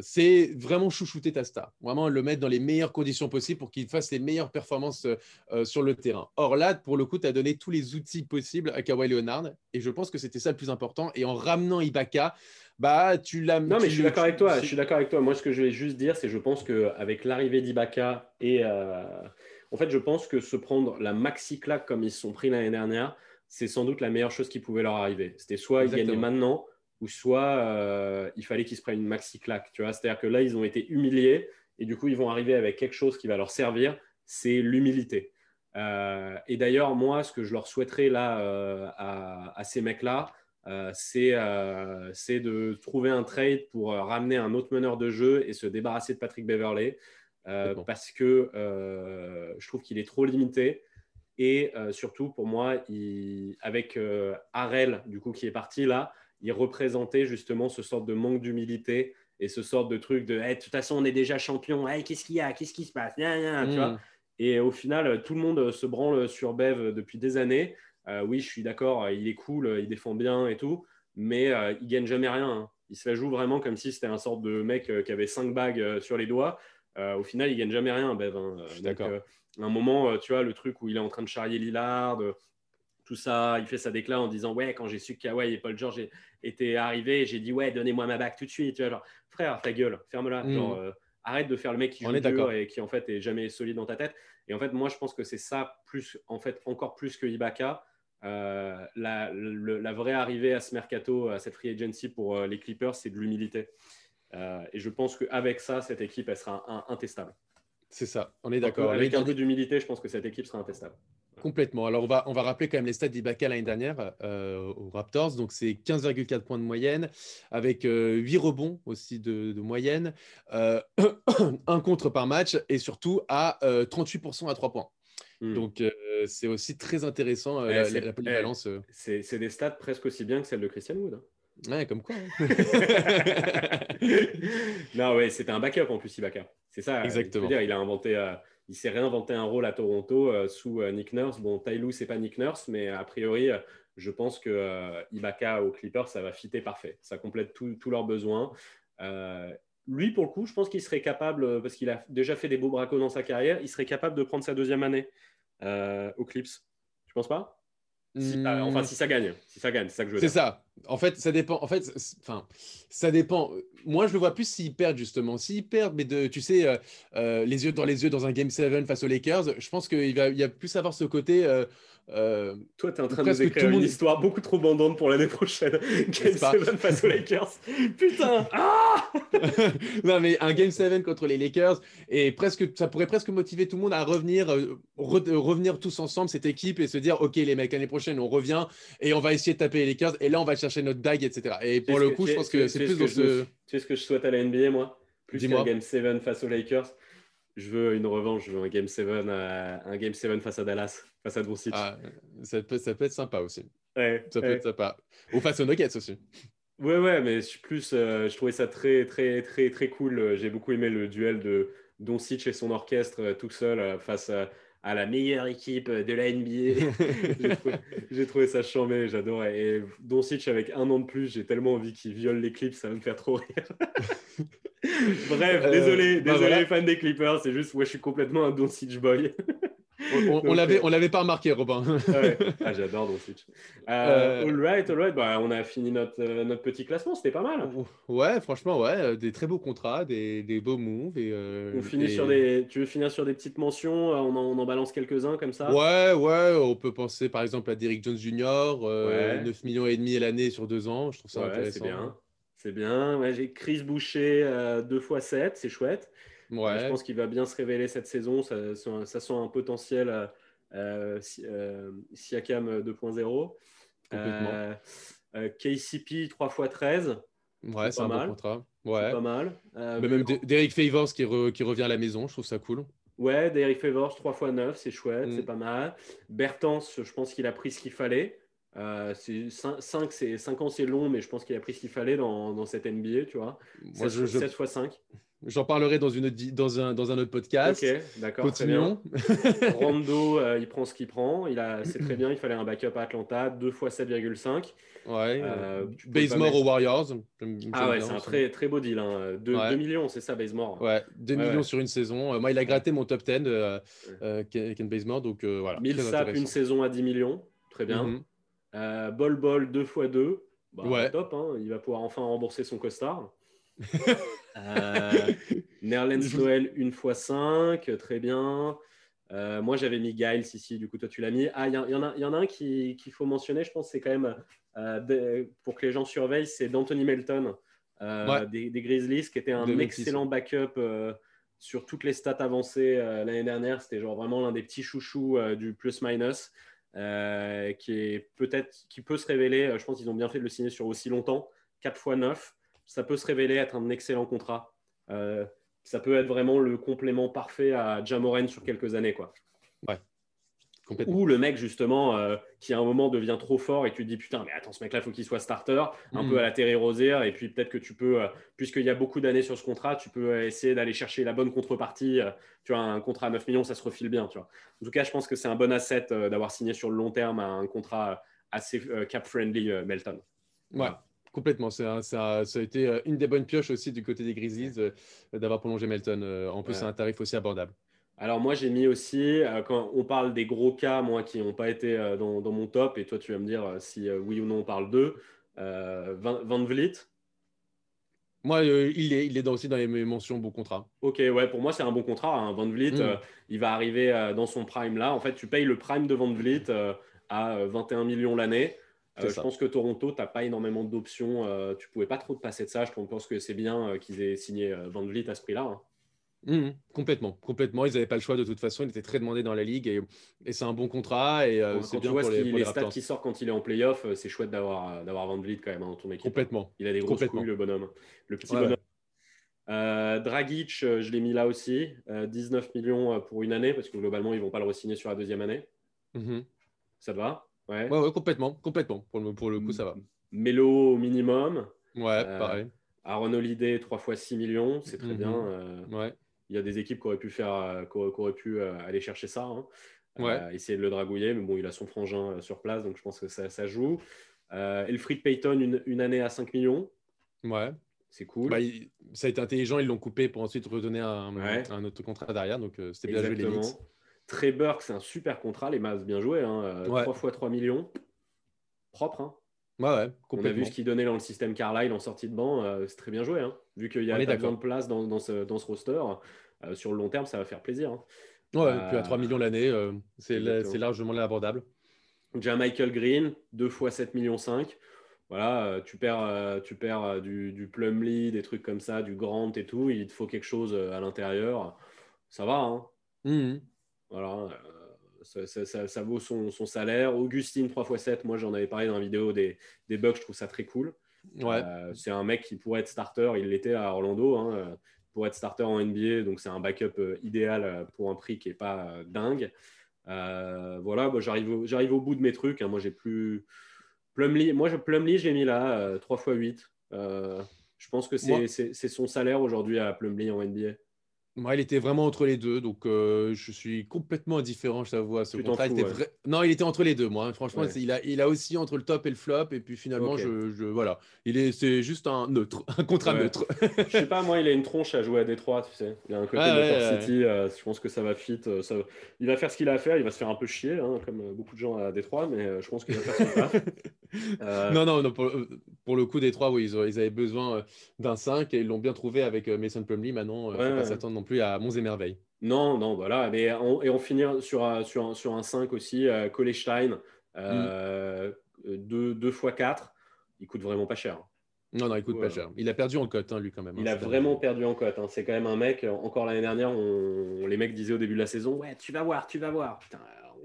c'est vraiment chouchouter ta star, vraiment le mettre dans les meilleures conditions possibles pour qu'il fasse les meilleures performances euh, sur le terrain. Or là, pour le coup, tu as donné tous les outils possibles à Kawhi Leonard et je pense que c'était ça le plus important. Et en ramenant Ibaka, bah tu l'as. Non, mais je suis d'accord avec toi. Je suis d'accord avec toi. Moi, ce que je vais juste dire, c'est je pense qu'avec l'arrivée d'Ibaka et euh, en fait, je pense que se prendre la maxi claque comme ils se sont pris l'année dernière, c'est sans doute la meilleure chose qui pouvait leur arriver. C'était soit ils gagnaient maintenant ou soit euh, il fallait qu'ils se prennent une maxi claque. Tu vois, c'est-à-dire que là, ils ont été humiliés et du coup, ils vont arriver avec quelque chose qui va leur servir, c'est l'humilité. Euh, et d'ailleurs, moi, ce que je leur souhaiterais là euh, à, ces mecs-là, c'est de trouver un trade pour ramener un autre meneur de jeu et se débarrasser de Patrick Beverley. parce que je trouve qu'il est trop limité. Et surtout, pour moi, il, avec Harel, du coup, qui est parti là, il représentait justement ce sort de manque d'humilité et ce sort de truc de de toute façon, on est déjà champion, qu'est-ce qu'il y a, qu'est-ce qui se passe mm. Et au final, tout le monde se branle sur Bev depuis des années. Euh, oui, je suis d'accord, il est cool, il défend bien et tout, mais euh, il gagne jamais rien. Hein. Il se la joue vraiment comme si c'était un sort de mec euh, qui avait cinq bagues sur les doigts. au final, il gagne jamais rien, Bev. Hein. d'accord. un moment, tu vois, le truc où il est en train de charrier Lillard, tout ça. Il fait sa déclat en disant Ouais, quand j'ai su que Kawhi et Paul George étaient arrivés, j'ai dit Ouais, donnez-moi ma bague tout de suite. Tu vois, genre, frère, ta gueule, ferme-la. Mm. Genre, euh, arrête de faire le mec qui joue dur et qui en fait est jamais solide dans ta tête. Et en fait, moi, je pense que c'est ça, plus, en fait, encore plus que Ibaka. Euh, la, la, vraie arrivée à ce mercato, à cette free agency pour euh, les Clippers, c'est de l'humilité. et je pense qu'avec ça, cette équipe, elle sera intestable. C'est ça, on est d'accord. Avec un peu d'humilité, je pense que cette équipe sera intestable. Complètement. Alors, on va, on va rappeler quand même les stats d'Ibaka l'année dernière euh, aux Raptors. Donc, c'est 15,4 points de moyenne, avec 8 euh, rebonds aussi de, moyenne, euh, un contre par match et surtout à 38% à 3 points. Hmm. Donc, c'est aussi très intéressant eh, la, la, polyvalence. Eh, c'est des stats presque aussi bien que celles de Christian Wood. Hein. Ouais, comme quoi. Hein. non, ouais, c'était un backup en plus, Ibaka. C'est ça. Exactement. Dire, il a inventé il s'est réinventé un rôle à Toronto euh, sous euh, Nick Nurse. Bon, Tyloo, c'est pas Nick Nurse, mais a priori, euh, je pense que Ibaka aux Clippers, ça va fitter parfait. Ça complète tous leurs besoins. lui, pour le coup, je pense qu'il serait capable, parce qu'il a déjà fait des beaux bracos dans sa carrière, il serait capable de prendre sa deuxième année aux Clips. Tu penses pas? Enfin, si ça gagne, si ça gagne, c'est ça que je veux C'est ça. En fait, ça dépend. En fait, enfin, ça dépend. Moi, je le vois plus s'ils perdent justement. S'ils perdent, mais de, tu sais, euh, euh, les yeux dans les yeux dans un Game 7 face aux Lakers, je pense qu'il va, il y a plus avoir ce côté. Euh, Toi, tu es en train de nous écrire une histoire beaucoup trop bandante pour l'année prochaine. Game 7 face aux Lakers. Putain ah Non, mais un Game 7 contre les Lakers, et presque, ça pourrait presque motiver tout le monde à revenir, euh, revenir tous ensemble, cette équipe, et se dire Ok, les mecs, l'année prochaine, on revient et on va essayer de taper les Lakers. Et là, on va chercher notre dague, etc. Et pour le coup, je pense que c'est plus dans ce. Tu sais ce que je souhaite à la NBA, moi? Plus qu'un Game 7 face aux Lakers. Je veux une revanche, je veux un Game 7, euh, un Game 7 face à Dallas, face à Doncic. Ah, ça, peut, ça peut être sympa aussi. Ouais, ça peut être sympa. Ou face aux Nuggets aussi. Ouais, ouais, mais je, plus, euh, je trouvais ça très, très, très, très cool. J'ai beaucoup aimé le duel de Doncic et son orchestre euh, tout seul face à à la meilleure équipe de la NBA. j'ai trouvé, ça chambé, j'adore. Et Doncic, avec un an de plus, j'ai tellement envie qu'il viole les clips, ça va me faire trop rire. Bref, euh, désolé, bah désolé, fan des Clippers, c'est juste, moi, je suis complètement un Doncic boy. On, on, l'avait, on l'avait pas remarqué, Robin. ah, j'adore Doncic. Euh, euh, all right, all right. Bah, on a fini notre, euh, notre petit classement, c'était pas mal. Ouais, franchement, ouais, des très beaux contrats, des, des beaux moves. Et, on finit sur des. Tu veux finir sur des petites mentions on en, on en balance quelques-uns comme ça? Ouais, ouais. On peut penser par exemple à Derrick Jones Jr. 9 millions et demi l'année sur deux ans. Je trouve ça intéressant. C'est bien. C'est bien. Ouais, j'ai Chris Boucher 2 x 7, c'est chouette. Je pense qu'il va bien se révéler cette saison. Ça, ça sent un potentiel euh, euh, Siakam 2.0. Euh, KCP 3 x 13. Ouais, c'est un bon contrat. Ouais. Pas mal. Mais même Derek Favors qui, qui, revient à la maison, je trouve ça cool. Ouais, Derek Favors 3 x 9, c'est chouette, c'est mm. pas mal. Bertens, je pense qu'il a pris ce qu'il fallait. Euh, 5, 5, ans, c'est long, mais je pense qu'il a pris ce qu'il fallait dans, dans, cette NBA, tu vois. Moi, 7, je, 7 x 5. J'en parlerai dans, une autre, dans, un, dans un autre podcast. Ok, d'accord. Continuons. Rondo, euh, il prend ce qu'il prend. Il a, c'est très bien. Il fallait un backup à Atlanta, 2 fois 7,5. Ouais. Euh, Bazemore aux Warriors. Ah ouais, c'est un très, très beau deal. Hein. 2, millions, c'est ça, Bazemore. Ouais, 2 millions sur une saison. Euh, moi, il a gratté mon top 10, euh, Ken Bazemore. Donc voilà. Millsap, une saison à 10 millions. Très bien. Mm Bol Bol, 2 fois 2. Bah, ouais. Top. Hein. Il va pouvoir enfin rembourser son costard. Euh, Nerlens Noël, une fois 5, très bien. Euh, moi, j'avais mis Giles ici, du coup, toi, tu l'as mis. Ah, il y, y, en a, y en a un qu'il faut mentionner, je pense, c'est quand même, euh, pour que les gens surveillent, c'est d'Anthony Melton des, Grizzlies, qui était un excellent backup sur toutes les stats avancées l'année dernière. C'était genre vraiment l'un des petits chouchous du plus-minus. qui est peut-être qui peut se révéler, je pense qu'ils ont bien fait de le signer sur aussi longtemps, 4 x 9 ça peut se révéler être un excellent contrat. Euh, ça peut être vraiment le complément parfait à Jamoren sur quelques années. Quoi. Ouais. Ou le mec, justement, euh, qui à un moment devient trop fort et tu te dis putain, mais attends, ce mec-là, il faut qu'il soit starter, un mm. peu à la Terry Rosière. Et puis peut-être que tu peux, euh, puisqu'il y a beaucoup d'années sur ce contrat, tu peux essayer d'aller chercher la bonne contrepartie. tu vois, un contrat à 9 millions, ça se refile bien. Tu vois. En tout cas, je pense que c'est un bon asset d'avoir signé sur le long terme un contrat assez cap-friendly, Melton. Ouais. Complètement. Ça, ça, a été euh, une des bonnes pioches aussi du côté des Grizzlies euh, d'avoir prolongé Melton. Euh, en plus, c'est un tarif aussi abordable. Alors moi, j'ai mis aussi, quand on parle des gros cas, moi, qui n'ont pas été dans, mon top, et toi, tu vas me dire si oui ou non on parle d'eux, Van, Vliet. Moi, il, est, il est aussi dans les mentions bon contrat. Ok, ouais, pour moi, c'est un bon contrat. Hein. Van Vliet, mm. il va arriver dans son prime là. En fait, tu payes le prime de Van Vliet à 21 millions l'année. Euh, je pense que Toronto, tu n'as pas énormément d'options. Euh, tu ne pouvais pas trop te passer de ça. Je pense que c'est bien euh, qu'ils aient signé Van Vliet à ce prix-là. Hein. Mmh, complètement, complètement. Ils n'avaient pas le choix de toute façon. Il était très demandé dans la ligue et, c'est un bon contrat. Et c'est bien pour les, les, stats qui sortent quand il est en playoff, c'est chouette d'avoir d'avoir Van Vliet quand même hein, dans ton équipe. Complètement. Il a des grosses couilles, le bonhomme, le petit bonhomme. Dragic, je l'ai mis là aussi, 19 millions pour une année parce que globalement ils vont pas le re-signer sur la deuxième année. Mmh ça te va? Ouais. ouais, complètement, complètement. Pour le, pour le coup, ça va. Mélo au minimum. Ouais, euh, pareil. Aaron Holiday, 3 fois 6 millions, c'est très mhm. bien. Euh, ouais. Il y a des équipes qui auraient pu, faire, euh, qui auraient, pu aller chercher ça. Hein. Ouais. essayer de le dragouiller, mais bon, il a son frangin sur place, donc je pense que ça, ça joue. Elfried Payton, une, une, année à 5 millions. Ouais. C'est cool. Bah, ça a été intelligent, ils l'ont coupé pour ensuite redonner un, un autre contrat derrière, donc c'était bien joué les Trey Burke, c'est un super contrat. Les Mavs, bien joué. Hein. 3 fois 3 millions. Propre. Hein. Ouais, ouais, On a vu ce qu'il donnait dans le système Carlisle en sortie de banc. Euh, c'est très bien joué. Hein. Vu qu'il y a besoin de place dans, dans, ce, dans ce, roster, euh, sur le long terme, ça va faire plaisir. Hein. Ouais, et puis à 3 euh, millions l'année, c'est largement abordable. Déjà Michael Green, 2 fois 7 millions 5. Voilà, tu perds, tu perds du, du Plumlee, des trucs comme ça, du Grant et tout. Il te faut quelque chose à l'intérieur. Ça va. Hein. Mmh voilà. ça, vaut son, salaire. Augustine 3x7, moi j'en avais parlé dans la vidéo des, des bugs, je trouve ça très cool. Ouais. c'est un mec qui pourrait être starter, il l'était à Orlando, hein, pour être starter en NBA, donc c'est un backup idéal pour un prix qui n'est pas dingue. voilà, bah, j'arrive au, au bout de mes trucs. Hein. moi j'ai plus. Plumlee, moi je Plumlee, j'ai mis là 3 x 8. je pense que c'est son salaire aujourd'hui à Plumlee en NBA. Moi, il était vraiment entre les deux, donc euh, je suis complètement indifférent, je t'avoue, à ce contrat. Non, il était entre les deux, moi. Hein. Franchement, il, a, il a aussi entre le top et le flop, et puis finalement, je, je, voilà, il est, c'est juste un neutre, un contrat neutre. je sais pas, moi, il a une tronche à jouer à Détroit, tu sais. Il a un côté de City, euh, je pense que ça va fit. Euh, ça... Il va faire ce qu'il a à faire, il va se faire un peu chier, hein, comme beaucoup de gens à Détroit, mais je pense qu'il va faire son non, non, non pour, pour, le coup, Détroit, oui, ils, ils avaient besoin d'un 5 et ils l'ont bien trouvé avec Mason Plumlee. Maintenant, il ne faut pas s'attendre non plus à Monts et Merveilles. Non, non, voilà. Mais on, et on finit sur, sur, sur un 5 aussi, euh, euh, 2, x 4. Il coûte vraiment pas cher. Non, non, il coûte pas cher. Il a perdu en cote, hein, lui, quand même. Il hein, a vraiment perdu en cote. Hein. C'est quand même un mec, encore l'année dernière, les mecs disaient au début de la saison Ouais, tu vas voir, tu vas voir. Putain,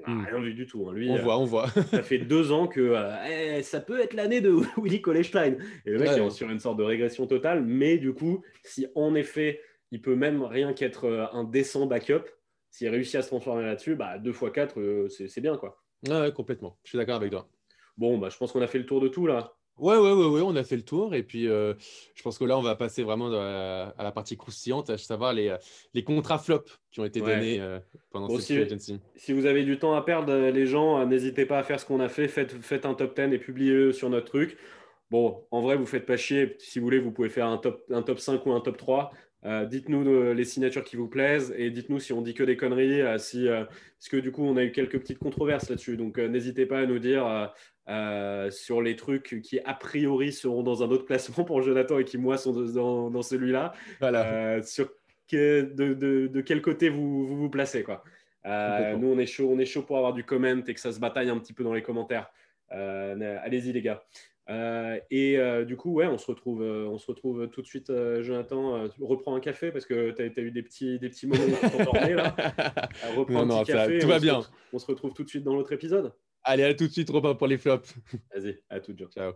on n'a hmm. rien vu du tout. Lui, on voit, on voit. ça fait deux ans que euh, eh, ça peut être l'année de Willy Kolestein. Et le mec est sur une sorte de régression totale. Mais du coup, si en effet il peut même rien qu'être euh, un décent backup. S'il réussit à se transformer là-dessus, bah, 2 x 4, c'est bien. quoi. Ouais, complètement. Je suis d'accord avec toi. Bon, bah, je pense qu'on a fait le tour de tout là. Ouais, ouais, ouais, ouais, on a fait le tour. Et puis, euh, je pense que là, on va passer vraiment à, la partie croustillante, à savoir les, les contrats flop qui ont été donnés euh, pendant cette si, agency. Si vous avez du temps à perdre, les gens, n'hésitez pas à faire ce qu'on a fait. Faites, faites un top 10 et publiez-le sur notre truc. Bon, en vrai, vous faites pas chier. Si vous voulez, vous pouvez faire un top, un top 5 ou un top 3. Euh, dites-nous euh, les signatures qui vous plaisent et dites-nous si on dit que des conneries, euh, si, parce que du coup on a eu quelques petites controverses là-dessus. Donc n'hésitez pas à nous dire sur les trucs qui a priori seront dans un autre classement pour Jonathan et qui moi sont dans, celui-là. Voilà. sur de, quel côté vous vous, placez quoi. nous on est chaud, on est chaud pour avoir du comment et que ça se bataille un petit peu dans les commentaires. Allez-y les gars. Euh, et euh, du coup, ouais, on se retrouve, euh, on se retrouve tout de suite. Jonathan, reprends un café parce que tu as, eu des petits, des petits moments de là. reprends un petit café. tout va bien. on se retrouve tout de suite dans l'autre épisode. Allez, à tout de suite, Robin, pour les flops. Vas-y, à tout de suite. Ciao.